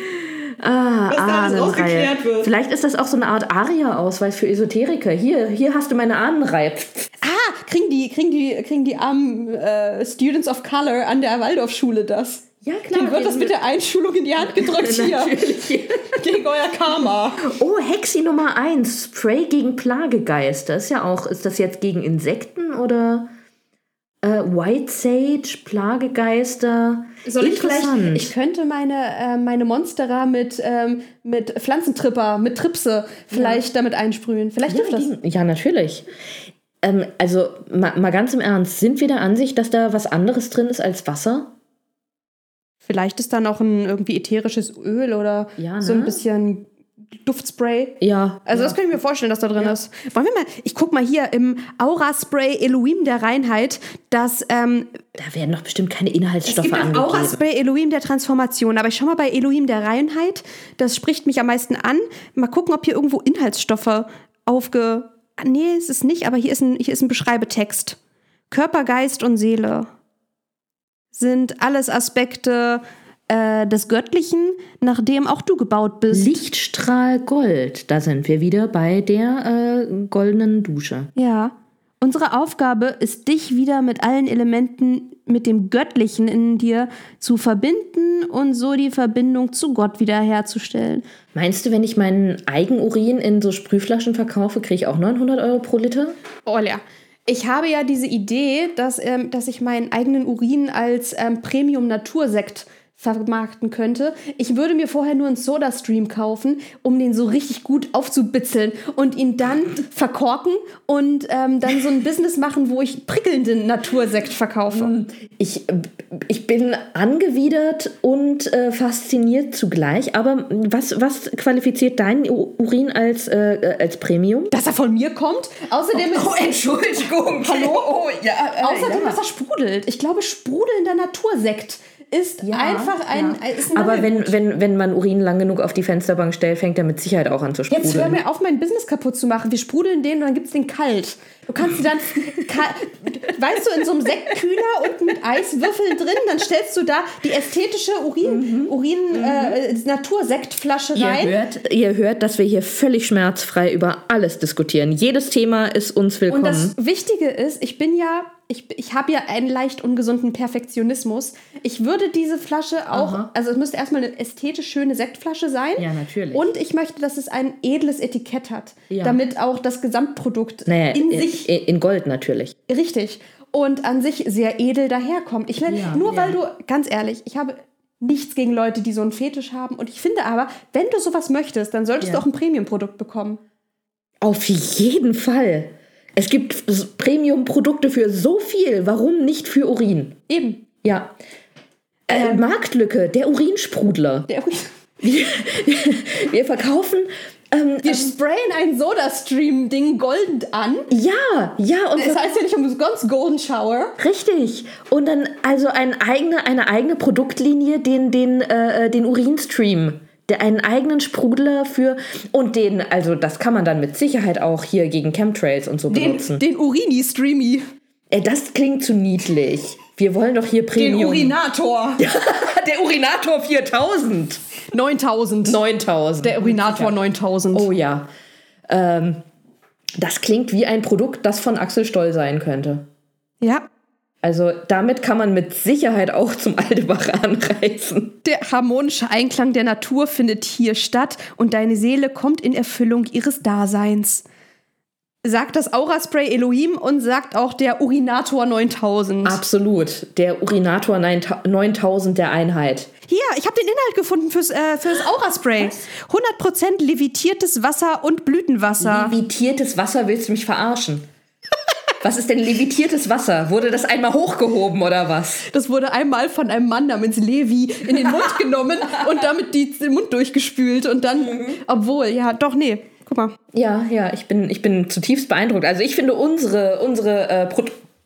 Ah, Was da alles Ahnenreihe. ausgeklärt wird. Vielleicht ist das auch so eine Art ARIA-Ausweis für Esoteriker. Hier, hier hast du meine Ahnenreihe. Ah, kriegen die, kriegen die, kriegen die armen äh, Students of Color an der Waldorfschule das? Ja, klar. Denen wird das mit der Einschulung in die Hand gedrückt hier. Gegen euer Karma. Oh, Hexi Nummer 1. Spray gegen Plagegeister. Ist ja auch, ist das jetzt gegen Insekten oder äh, White Sage, Plagegeister? Soll ich vielleicht, ich könnte meine, äh, meine Monstera mit, ähm, mit Pflanzentripper, mit Tripse vielleicht damit einsprühen. Vielleicht hilft das. Ja, natürlich. Ähm, also, mal, mal ganz im Ernst, sind wir der Ansicht, dass da was anderes drin ist als Wasser? Vielleicht ist da noch ein irgendwie ätherisches Öl oder Ja, so ne? ein bisschen Duftspray. Ja. Also das kann ich mir vorstellen, dass da drin ist. Wollen wir mal, ich guck mal hier im Aura-Spray Elohim der Reinheit, das ähm, Da werden doch bestimmt keine Inhaltsstoffe gibt auch angegeben. Aura-Spray Elohim der Transformation. Aber ich schau mal bei Elohim der Reinheit, das spricht mich am meisten an. Mal gucken, ob hier irgendwo Inhaltsstoffe aufge... Nee, es ist nicht, aber hier ist ein, hier ist ein Beschreibetext. Körper, Geist und Seele sind alles Aspekte äh, des Göttlichen, nach dem auch du gebaut bist. Lichtstrahl Gold. Da sind wir wieder bei der äh, goldenen Dusche. Ja. Unsere Aufgabe ist, dich wieder mit allen Elementen, mit dem Göttlichen in dir zu verbinden und so die Verbindung zu Gott wiederherzustellen. Meinst du, wenn ich meinen Eigenurin in so Sprühflaschen verkaufe, kriege ich auch 900 Euro pro Liter? Olja, ich habe ja diese Idee, dass, ähm, dass ich meinen eigenen Urin als ähm, Premium-Natursekt vermarkten könnte. Ich würde mir vorher nur einen Soda-Stream kaufen, um den so richtig gut aufzubitzeln und ihn dann verkorken und ähm, dann so ein Business machen, wo ich prickelnden Natursekt verkaufe. Ich, äh, ich bin angewidert und äh, fasziniert zugleich. Aber was, was qualifiziert deinen U- Urin als, äh, äh, als Premium? Dass er von mir kommt. Außerdem ist Entschuldigung. Hallo? Oh, ja. Außerdem, dass er sprudelt. Ich glaube, sprudelnder Natursekt ist einfach ein, ist ein Aber wenn, wenn, wenn man Urin lang genug auf die Fensterbank stellt, fängt er mit Sicherheit auch an zu sprudeln. Jetzt hör mir auf, mein Business kaputt zu machen. Wir sprudeln den und dann gibt's den kalt. Du kannst ihn dann, weißt du, in so einem Sektkühler unten mit Eiswürfeln drin, dann stellst du da die ästhetische Urin, Urin Äh, Natursektflasche Ihr rein. hört, ihr hört, dass wir hier völlig schmerzfrei über alles diskutieren. Jedes Thema ist uns willkommen. Und das Wichtige ist, ich bin ja, ich, ich habe ja einen leicht ungesunden Perfektionismus. Ich würde diese Flasche auch, Aha. also es müsste erstmal eine ästhetisch schöne Sektflasche sein. Ja, natürlich. Und ich möchte, dass es ein edles Etikett hat, Ja. damit auch das Gesamtprodukt naja, in in, sich in Gold natürlich. richtig und an sich sehr edel daherkommt. Ich, Ja, nur ja. weil du, ganz ehrlich, ich habe nichts gegen Leute, die so einen Fetisch haben. Und ich finde aber, wenn du sowas möchtest, dann solltest du auch ein Premium-Produkt bekommen. Auf jeden Fall. Es gibt Premium-Produkte für so viel. Warum nicht für Urin? Eben. Ja. Äh, Marktlücke, der Urinsprudler. Der Wir, wir verkaufen. Ähm, Wir sprayen ein Soda-Stream-Ding golden an. ja, ja, und Das heißt ja nicht umsonst Golden Shower. Richtig. Und dann also ein eigene, eine eigene Produktlinie, den, den, äh, den Urinstream. Der einen eigenen Sprudler für. Und den, also das kann man dann mit Sicherheit auch hier gegen Chemtrails und so Den, benutzen. den Urini-Streamy. Ey, das klingt zu niedlich. Wir wollen doch hier Den Premium. Urinator. Der Urinator 4000. 9000. 9000. Der Urinator 9000. Oh ja. Ähm, das klingt wie ein Produkt, das von Axel Stoll sein könnte. Ja. Also damit kann man mit Sicherheit auch zum Aldebaran reisen. Der harmonische Einklang der Natur findet hier statt und deine Seele kommt in Erfüllung ihres Daseins. Sagt das Aura-Spray Elohim und sagt auch der Urinator 9000. Absolut. Der Urinator 9000 der Einheit. Hier, ich habe den Inhalt gefunden fürs, äh, fürs Aura-Spray. 100% levitiertes Wasser und Blütenwasser. Levitiertes Wasser, willst du mich verarschen? Was ist denn levitiertes Wasser? Wurde das einmal hochgehoben oder was? Das wurde einmal von einem Mann namens Levi in den Mund genommen und damit die, den Mund durchgespült und dann, obwohl, ja, doch, nee, guck mal. Ja, ja, ich bin, ich bin zutiefst beeindruckt. Also ich finde unsere, unsere äh, Pro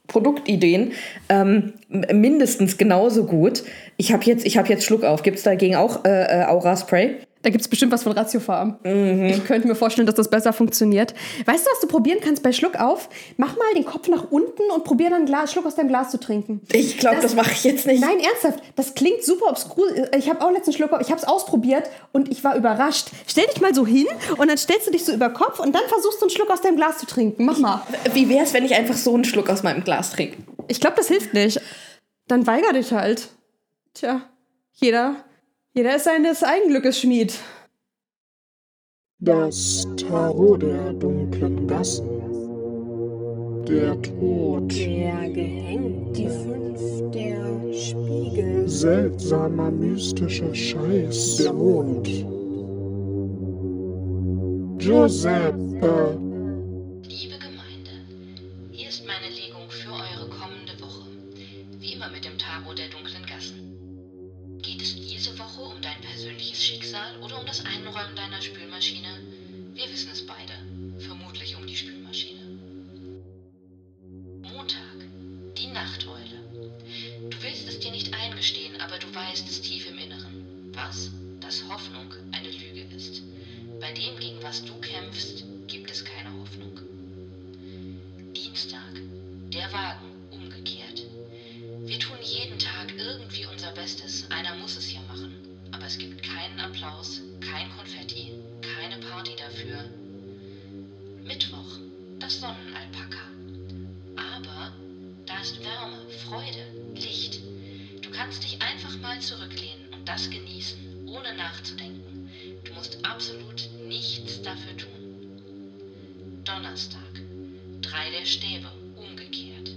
Produktideen ähm, mindestens genauso gut. Ich habe jetzt, hab jetzt Schluck auf. Gibt es dagegen auch äh, äh, Aura-Spray? Da gibt es bestimmt was von Ratiofarm. Ich könnte mir vorstellen, dass das besser funktioniert. Weißt du, was du probieren kannst bei Schluck auf? Mach mal den Kopf nach unten und probier dann einen Glas, Schluck aus deinem Glas zu trinken. Ich glaube, das, mache ich jetzt nicht. Nein, ernsthaft. Das klingt super obskur. Ich habe auch letzten Schluck, ich habe es ausprobiert und ich war überrascht. Stell dich mal so hin und dann stellst du dich so über Kopf und dann versuchst du einen Schluck aus deinem Glas zu trinken. Mach mal. Wie wäre es, wenn ich einfach so einen Schluck aus meinem Glas trinke? Ich glaube, das hilft nicht. Dann weiger dich halt. Tja, jeder, jeder ist seines Eigenglückes Schmied. Das Tarot der dunklen Gassen. Der Tod. Der gehängt, die fünf, der Spiegel. Seltsamer mystischer Scheiß. Der Mond. Giuseppe. Schicksal oder um das Einräumen deiner Spülmaschine? Wir wissen es beide. Vermutlich um die Spülmaschine. Montag. Die Nachteule. Du willst es dir nicht eingestehen, aber du weißt es tief im Inneren. Was? Dass Hoffnung eine Lüge ist. Bei dem, gegen was du kämpfst, gibt es keine Hoffnung. Dienstag. Der Wagen. Das genießen, ohne nachzudenken. Du musst absolut nichts dafür tun. Donnerstag. Drei der Stäbe. Umgekehrt.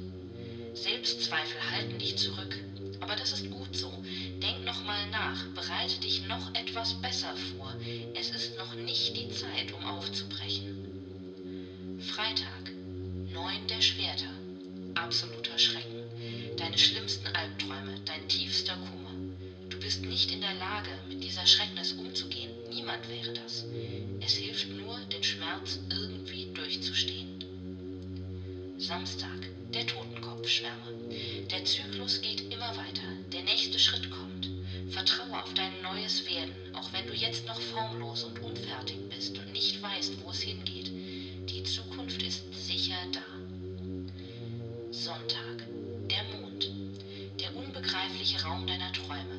Selbstzweifel halten dich zurück. Aber das ist gut so. Denk nochmal nach. Bereite dich noch etwas besser vor. Es ist noch nicht die Zeit, um aufzubrechen. Freitag. Neun der Schwerter. Absoluter Schrecken. Deine schlimmsten Albträume, dein tiefster Kummer. Du bist nicht in der Lage, mit dieser Schrecknis umzugehen. Niemand wäre das. Es hilft nur, den Schmerz irgendwie durchzustehen. Samstag, der Totenkopfschwärme. Der Zyklus geht immer weiter. Der nächste Schritt kommt. Vertraue auf dein neues Werden, auch wenn du jetzt noch formlos und unfertig bist und nicht weißt, wo es hingeht. Die Zukunft ist sicher da. Sonntag, der Mond. Der unbegreifliche Raum deiner Träume.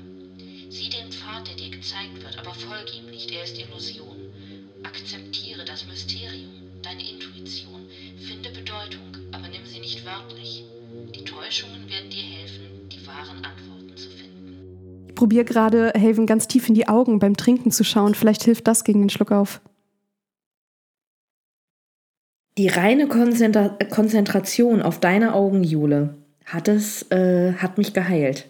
Sieh den Pfad, der dir gezeigt wird, aber folge ihm nicht, er ist Illusion. Akzeptiere das Mysterium, deine Intuition. Finde Bedeutung, aber nimm sie nicht wörtlich. Die Täuschungen werden dir helfen, die wahren Antworten zu finden. Ich probiere gerade, Haven ganz tief in die Augen beim Trinken zu schauen. Vielleicht hilft das gegen den Schluck auf. Die reine Konzentra Konzentration auf deine Augen, Jule, hat es, äh, hat mich geheilt.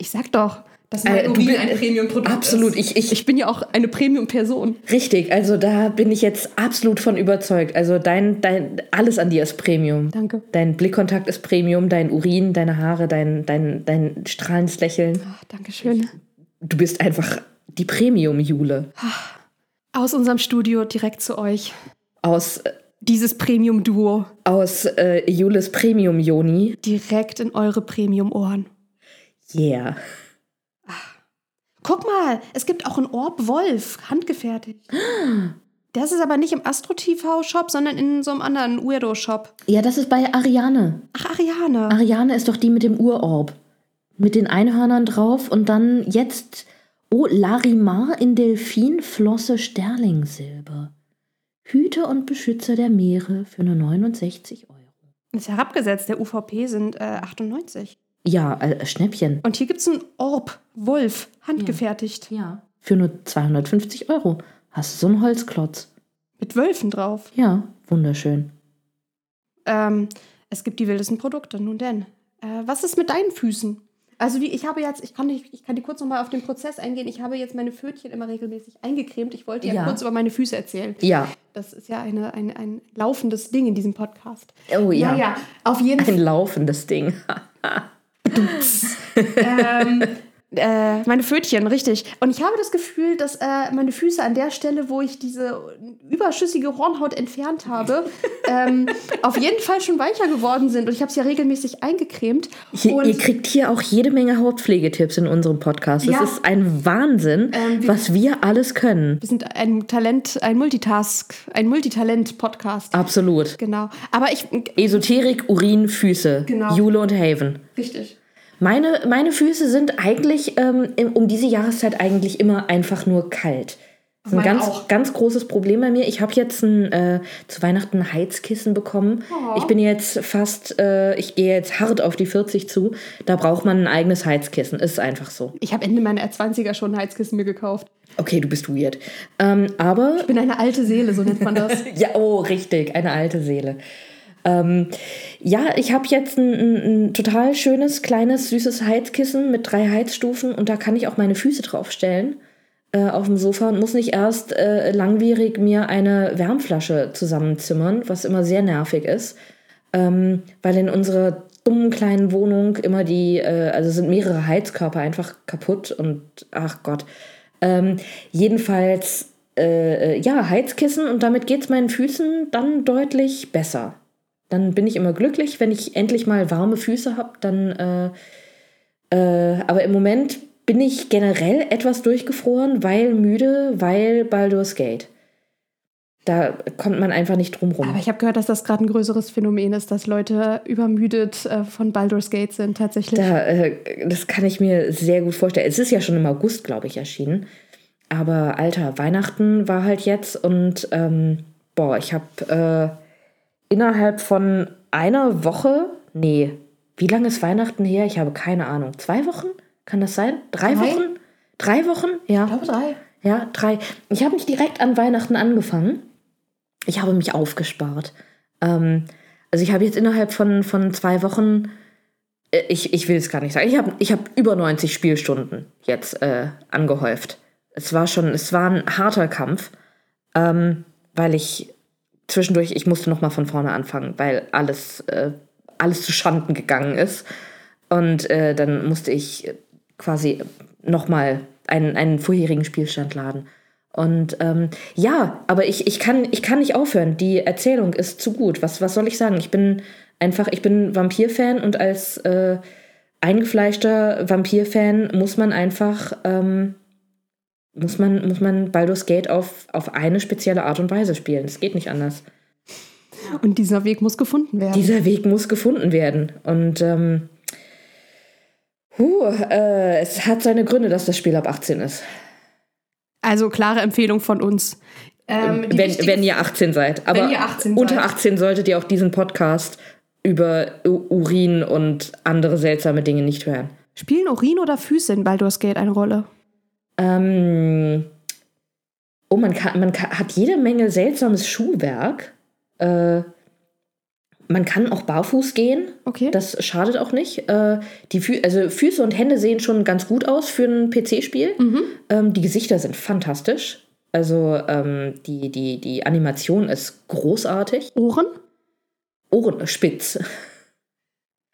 Ich sag doch, dass Äh, mein du Urin bi- ein Premium-Produkt absolut. ist. Ich- ich- ich bin ja auch eine Premium-Person. Richtig, also da bin ich jetzt absolut von überzeugt. Also dein, dein, alles an dir ist Premium. Danke. Dein Blickkontakt ist Premium, dein Urin, deine Haare, dein, dein, dein strahlendes Lächeln. Ach, Dankeschön. Du bist einfach die Premium-Jule. Aus unserem Studio direkt zu euch. Aus, äh, Dieses Premium-Duo. aus äh, Jules Premium-Joni. Direkt in eure Premium-Ohren. Yeah. Guck mal, es gibt auch einen Orb Wolf, handgefertigt. Das ist aber nicht im Astro-TV-Shop, sondern in so einem anderen Weirdo-Shop. Ja, das ist bei Ariane. Ach, Ariane. Ariane ist doch die mit dem Urorb. Mit den Einhörnern drauf und dann jetzt. Oh, Larimar in Delfin, Flosse Sterlingsilber. Hüter und Beschützer der Meere für nur 69 Euro. ist herabgesetzt, der UVP sind äh, 98. Ja, äh, Schnäppchen. Und hier gibt es einen Orb Wolf, handgefertigt. Ja. Für nur 250 Euro. Hast du so einen Holzklotz. Mit Wölfen drauf. Ja, wunderschön. Ähm, es gibt die wildesten Produkte, nun denn. Äh, was ist mit deinen Füßen? Also wie, ich habe jetzt, ich kann, nicht, ich kann dir kurz nochmal auf den Prozess eingehen. Ich habe jetzt meine Pfötchen immer regelmäßig eingecremt. Ich wollte ja, Ja. kurz über meine Füße erzählen. Ja. Das ist ja eine, ein, ein laufendes Ding in diesem Podcast. Oh ja. ja, auf jeden Ein Fall. laufendes Ding. Ähm, Äh, meine Pfötchen, richtig. Und ich habe das Gefühl, dass äh, meine Füße an der Stelle, wo ich diese überschüssige Hornhaut entfernt habe, ähm, auf jeden Fall schon weicher geworden sind. Und ich habe es ja regelmäßig eingecremt. Hier, ihr kriegt hier auch jede Menge Hautpflegetipps in unserem Podcast. Das Ja. ist ein Wahnsinn, Ähm, wir- was wir alles können. wir sind ein Talent, ein Multitask, ein Multitalent-Podcast. Absolut. Genau. Aber ich. Esoterik, Urin, Füße. Genau. Jule und Haven. Richtig. Meine, meine Füße sind eigentlich ähm, um diese Jahreszeit eigentlich immer einfach nur kalt. Das ist ein ganz, auch. ganz großes Problem bei mir. Ich habe jetzt ein, äh, zu Weihnachten ein Heizkissen bekommen. Oh. Ich bin jetzt fast, äh, ich gehe jetzt hart auf die 40 zu. Da braucht man ein eigenes Heizkissen. Ist einfach so. Ich habe Ende meiner 20er schon ein Heizkissen mir gekauft. Okay, du bist weird. Ähm, aber Ich bin eine alte Seele, so nennt man das. Ja, oh, richtig, eine alte Seele. Ähm, ja, ich habe jetzt ein, ein, ein total schönes, kleines, süßes Heizkissen mit drei Heizstufen und da kann ich auch meine Füße draufstellen äh, auf dem Sofa und muss nicht erst äh, langwierig mir eine Wärmflasche zusammenzimmern, was immer sehr nervig ist, ähm, weil in unserer dummen kleinen Wohnung immer die, äh, also sind mehrere Heizkörper einfach kaputt und ach Gott. Ähm, jedenfalls, äh, äh, ja, Heizkissen und damit geht es meinen Füßen dann deutlich besser. Dann bin ich immer glücklich, wenn ich endlich mal warme Füße habe. Dann, äh, äh, aber im Moment bin ich generell etwas durchgefroren, weil müde, weil Baldur's Gate. Da kommt man einfach nicht drum rum. Aber ich habe gehört, dass das gerade ein größeres Phänomen ist, dass Leute übermüdet äh, von Baldur's Gate sind, tatsächlich. Da, äh, das kann ich mir sehr gut vorstellen. Es ist ja schon im August, glaube ich, erschienen. Aber Alter, Weihnachten war halt jetzt und ähm, boah, ich habe äh, innerhalb von einer Woche, nee, wie lange ist Weihnachten her? Ich habe keine Ahnung. Zwei Wochen? Kann das sein? Drei, Drei? Wochen? Drei Wochen? Ja. glaube drei. Ja, drei. Ich habe nicht direkt an Weihnachten angefangen. Ich habe mich aufgespart. Ähm, also ich habe jetzt innerhalb von, von zwei Wochen, äh, ich, ich will es gar nicht sagen, ich habe ich hab über 90 Spielstunden jetzt äh, angehäuft. Es war schon, es war ein harter Kampf, ähm, weil ich zwischendurch, ich musste noch mal von vorne anfangen, weil alles, äh, alles zu Schanden gegangen ist. Und äh, dann musste ich quasi noch mal einen, einen vorherigen Spielstand laden. Und ähm, ja, aber ich, ich, kann, ich kann nicht aufhören. Die Erzählung ist zu gut. Was, was soll ich sagen? Ich bin einfach, ich bin Vampir-Fan und als äh, eingefleischter Vampir-Fan muss man einfach, ähm, muss man, muss man Baldur's Gate auf, auf eine spezielle Art und Weise spielen. Es geht nicht anders. Und dieser Weg muss gefunden werden. Dieser Weg muss gefunden werden. Und ähm, huh, äh, es hat seine Gründe, dass das Spiel ab 18 ist. also klare Empfehlung von uns. Ähm, wenn, wenn ihr 18 seid. Aber Wenn ihr 18 unter seid. 18 solltet ihr auch diesen Podcast über Urin und andere seltsame Dinge nicht hören. Spielen Urin oder Füße in Baldur's Gate eine Rolle? Ähm, oh, man, kann, man kann, hat jede Menge seltsames Schuhwerk. Äh, man kann auch barfuß gehen. Okay. Das schadet auch nicht. Äh, die Fü also Füße und Hände sehen schon ganz gut aus für ein PC-Spiel. Mhm. Ähm, die Gesichter sind fantastisch. Also ähm, die, die, die Animation ist großartig. Ohren? Ohren spitz.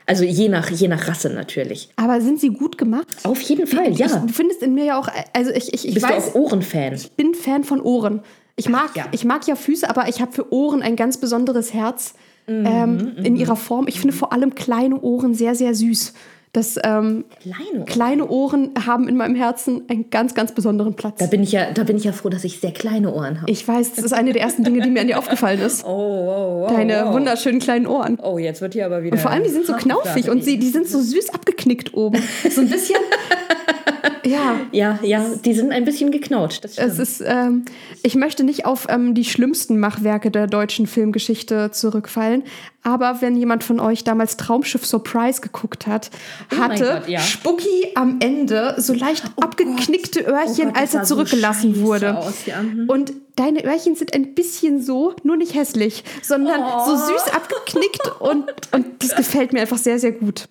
Also je nach, je nach Rasse natürlich. Aber sind sie gut gemacht? Auf jeden Fall, Ich, ja. du findest in mir ja auch, also ich, ich, ich Bist weiß, du auch Ohrenfan? ich bin Fan von Ohren. Ich mag, ja. ich mag ja Füße, aber ich habe für Ohren ein ganz besonderes Herz Mhm, ähm, in ihrer Form. Ich finde vor allem kleine Ohren sehr, sehr süß. Das, ähm, Kleine. kleine Ohren haben in meinem Herzen einen ganz, ganz besonderen Platz. Da bin ich ja, da bin ich ja froh, dass ich sehr kleine Ohren habe. Ich weiß, das ist eine der ersten Dinge, die mir an dir aufgefallen ist. Oh, oh, oh, Deine oh. wunderschönen kleinen Ohren. Oh, jetzt wird hier aber wieder. Und vor allem, die sind so knaufig und sie, die sind so süß abgeknickt oben. So ein bisschen. ja, Ja, ja, die sind ein bisschen geknautscht. Das es ist. Ähm, ich möchte nicht auf ähm, die schlimmsten Machwerke der deutschen Filmgeschichte zurückfallen, aber wenn jemand von euch damals Traumschiff Surprise geguckt hat, Oh hatte Gott, ja. Spucki am Ende so leicht abgeknickte Öhrchen, Oh Gott, als er so zurückgelassen scheiße wurde. aus, ja, mhm. Und deine Öhrchen sind ein bisschen so, nur nicht hässlich, sondern Oh. so süß abgeknickt und, und das gefällt mir einfach sehr, sehr gut.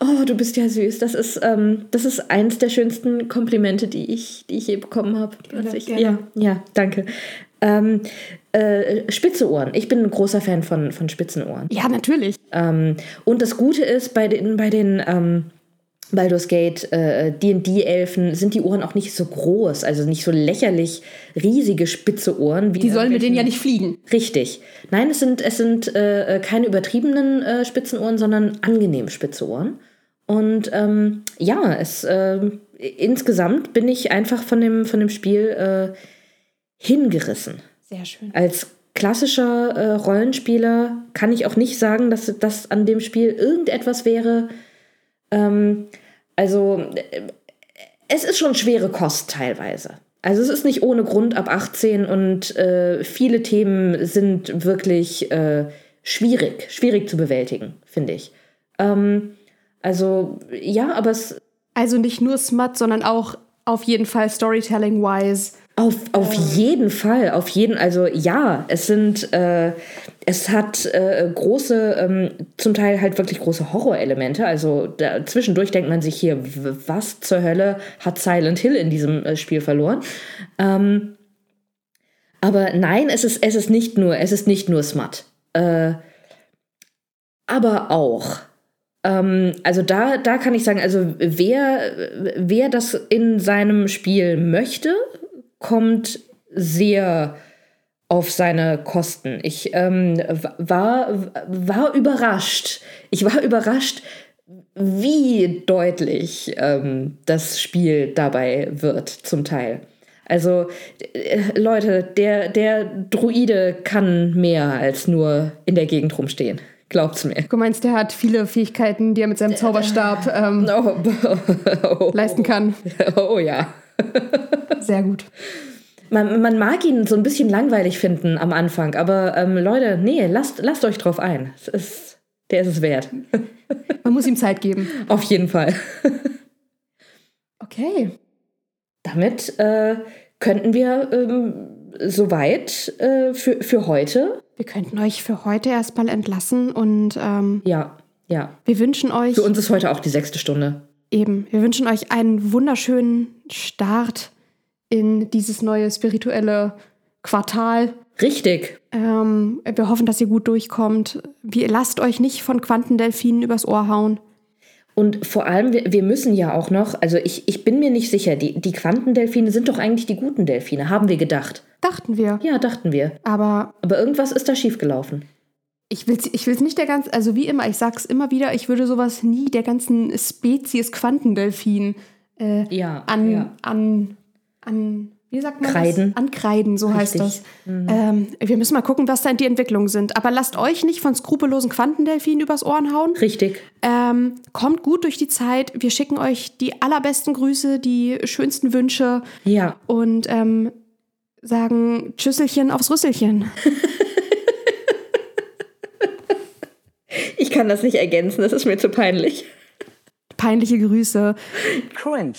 Oh, du bist ja süß. Das ist, ähm, das ist eins der schönsten Komplimente, die ich, die ich je bekommen habe. Ja, ja, danke. Ähm, äh, spitze Ohren. Ich bin ein großer Fan von, von spitzen Ohren. Ja, natürlich. Ähm, und das Gute ist, bei den, bei den, ähm, Baldur's Gate, äh, D&D-Elfen, sind die Ohren auch nicht so groß, also nicht so lächerlich riesige spitze Ohren. Wie Die sollen mit denen ja nicht fliegen. Richtig. Nein, es sind, es sind äh, keine übertriebenen äh, spitzen Ohren, sondern angenehm spitze Ohren. Und ähm, ja, es ähm, insgesamt bin ich einfach von dem, von dem Spiel äh, hingerissen. Sehr schön. Als klassischer äh, Rollenspieler kann ich auch nicht sagen, dass das an dem Spiel irgendetwas wäre. Ähm, also, äh, es ist schon schwere Kost teilweise. Also, es ist nicht ohne Grund ab 18 und äh, viele Themen sind wirklich äh, schwierig, schwierig zu bewältigen, finde ich. Ähm, also, ja, aber es Also nicht nur Smut, sondern auch auf jeden Fall Storytelling-wise. Auf, auf jeden Fall, auf jeden, also ja, es sind, äh, es hat äh, große, ähm, zum Teil halt wirklich große Horrorelemente. Also da, zwischendurch denkt man sich hier, was zur Hölle hat Silent Hill in diesem äh, Spiel verloren? Ähm, aber nein, es ist, es ist nicht nur, es ist nicht nur Smut. Äh, aber auch. Ähm, also da, da kann ich sagen, also wer, wer das in seinem Spiel möchte, kommt sehr auf seine Kosten. Ich ähm, war, war überrascht. Ich war überrascht, wie deutlich ähm, das Spiel dabei wird, zum Teil. Also, äh, Leute, der, der Druide kann mehr als nur in der Gegend rumstehen. Glaubt's mir. Du meinst, der hat viele Fähigkeiten, die er mit seinem Zauberstab ähm, Oh, oh, leisten kann. oh ja. Sehr gut. Man, man mag ihn so ein bisschen langweilig finden am Anfang, aber ähm, Leute, nee, lasst, lasst euch drauf ein. Es ist, der ist es wert. Man muss ihm Zeit geben. Auf jeden Fall. Okay. Damit äh, könnten wir ähm, soweit äh, für, für heute. Wir könnten euch für heute erstmal entlassen und ähm, Ja, ja. wir wünschen euch Für uns ist heute auch die sechste Stunde. Eben, wir wünschen euch einen wunderschönen Start in dieses neue spirituelle Quartal. Richtig. Ähm, wir hoffen, dass ihr gut durchkommt. Wir, lasst euch nicht von Quantendelfinen übers Ohr hauen. Und vor allem, wir, wir müssen ja auch noch, also ich, ich bin mir nicht sicher, die, die Quantendelfine sind doch eigentlich die guten Delfine, haben wir gedacht. Dachten wir. Ja, dachten wir. Aber Aber irgendwas ist da schiefgelaufen. Ich will es ich will's nicht der ganzen, also wie immer, ich sag's immer wieder, ich würde sowas nie der ganzen Spezies Quantendelfin äh, Ja. an, ja. an, an, wie sagt man Kreiden. das? Ankreiden, so heißt Richtig. das. Ähm, wir müssen mal gucken, was da die Entwicklungen sind. Aber lasst euch nicht von skrupellosen Quantendelfinen übers Ohren hauen. Richtig. Ähm, kommt gut durch die Zeit. Wir schicken euch die allerbesten Grüße, die schönsten Wünsche Ja. und ähm, sagen Tschüsselchen aufs Rüsselchen. Ich kann das nicht ergänzen, das ist mir zu peinlich. Peinliche Grüße. Cringe.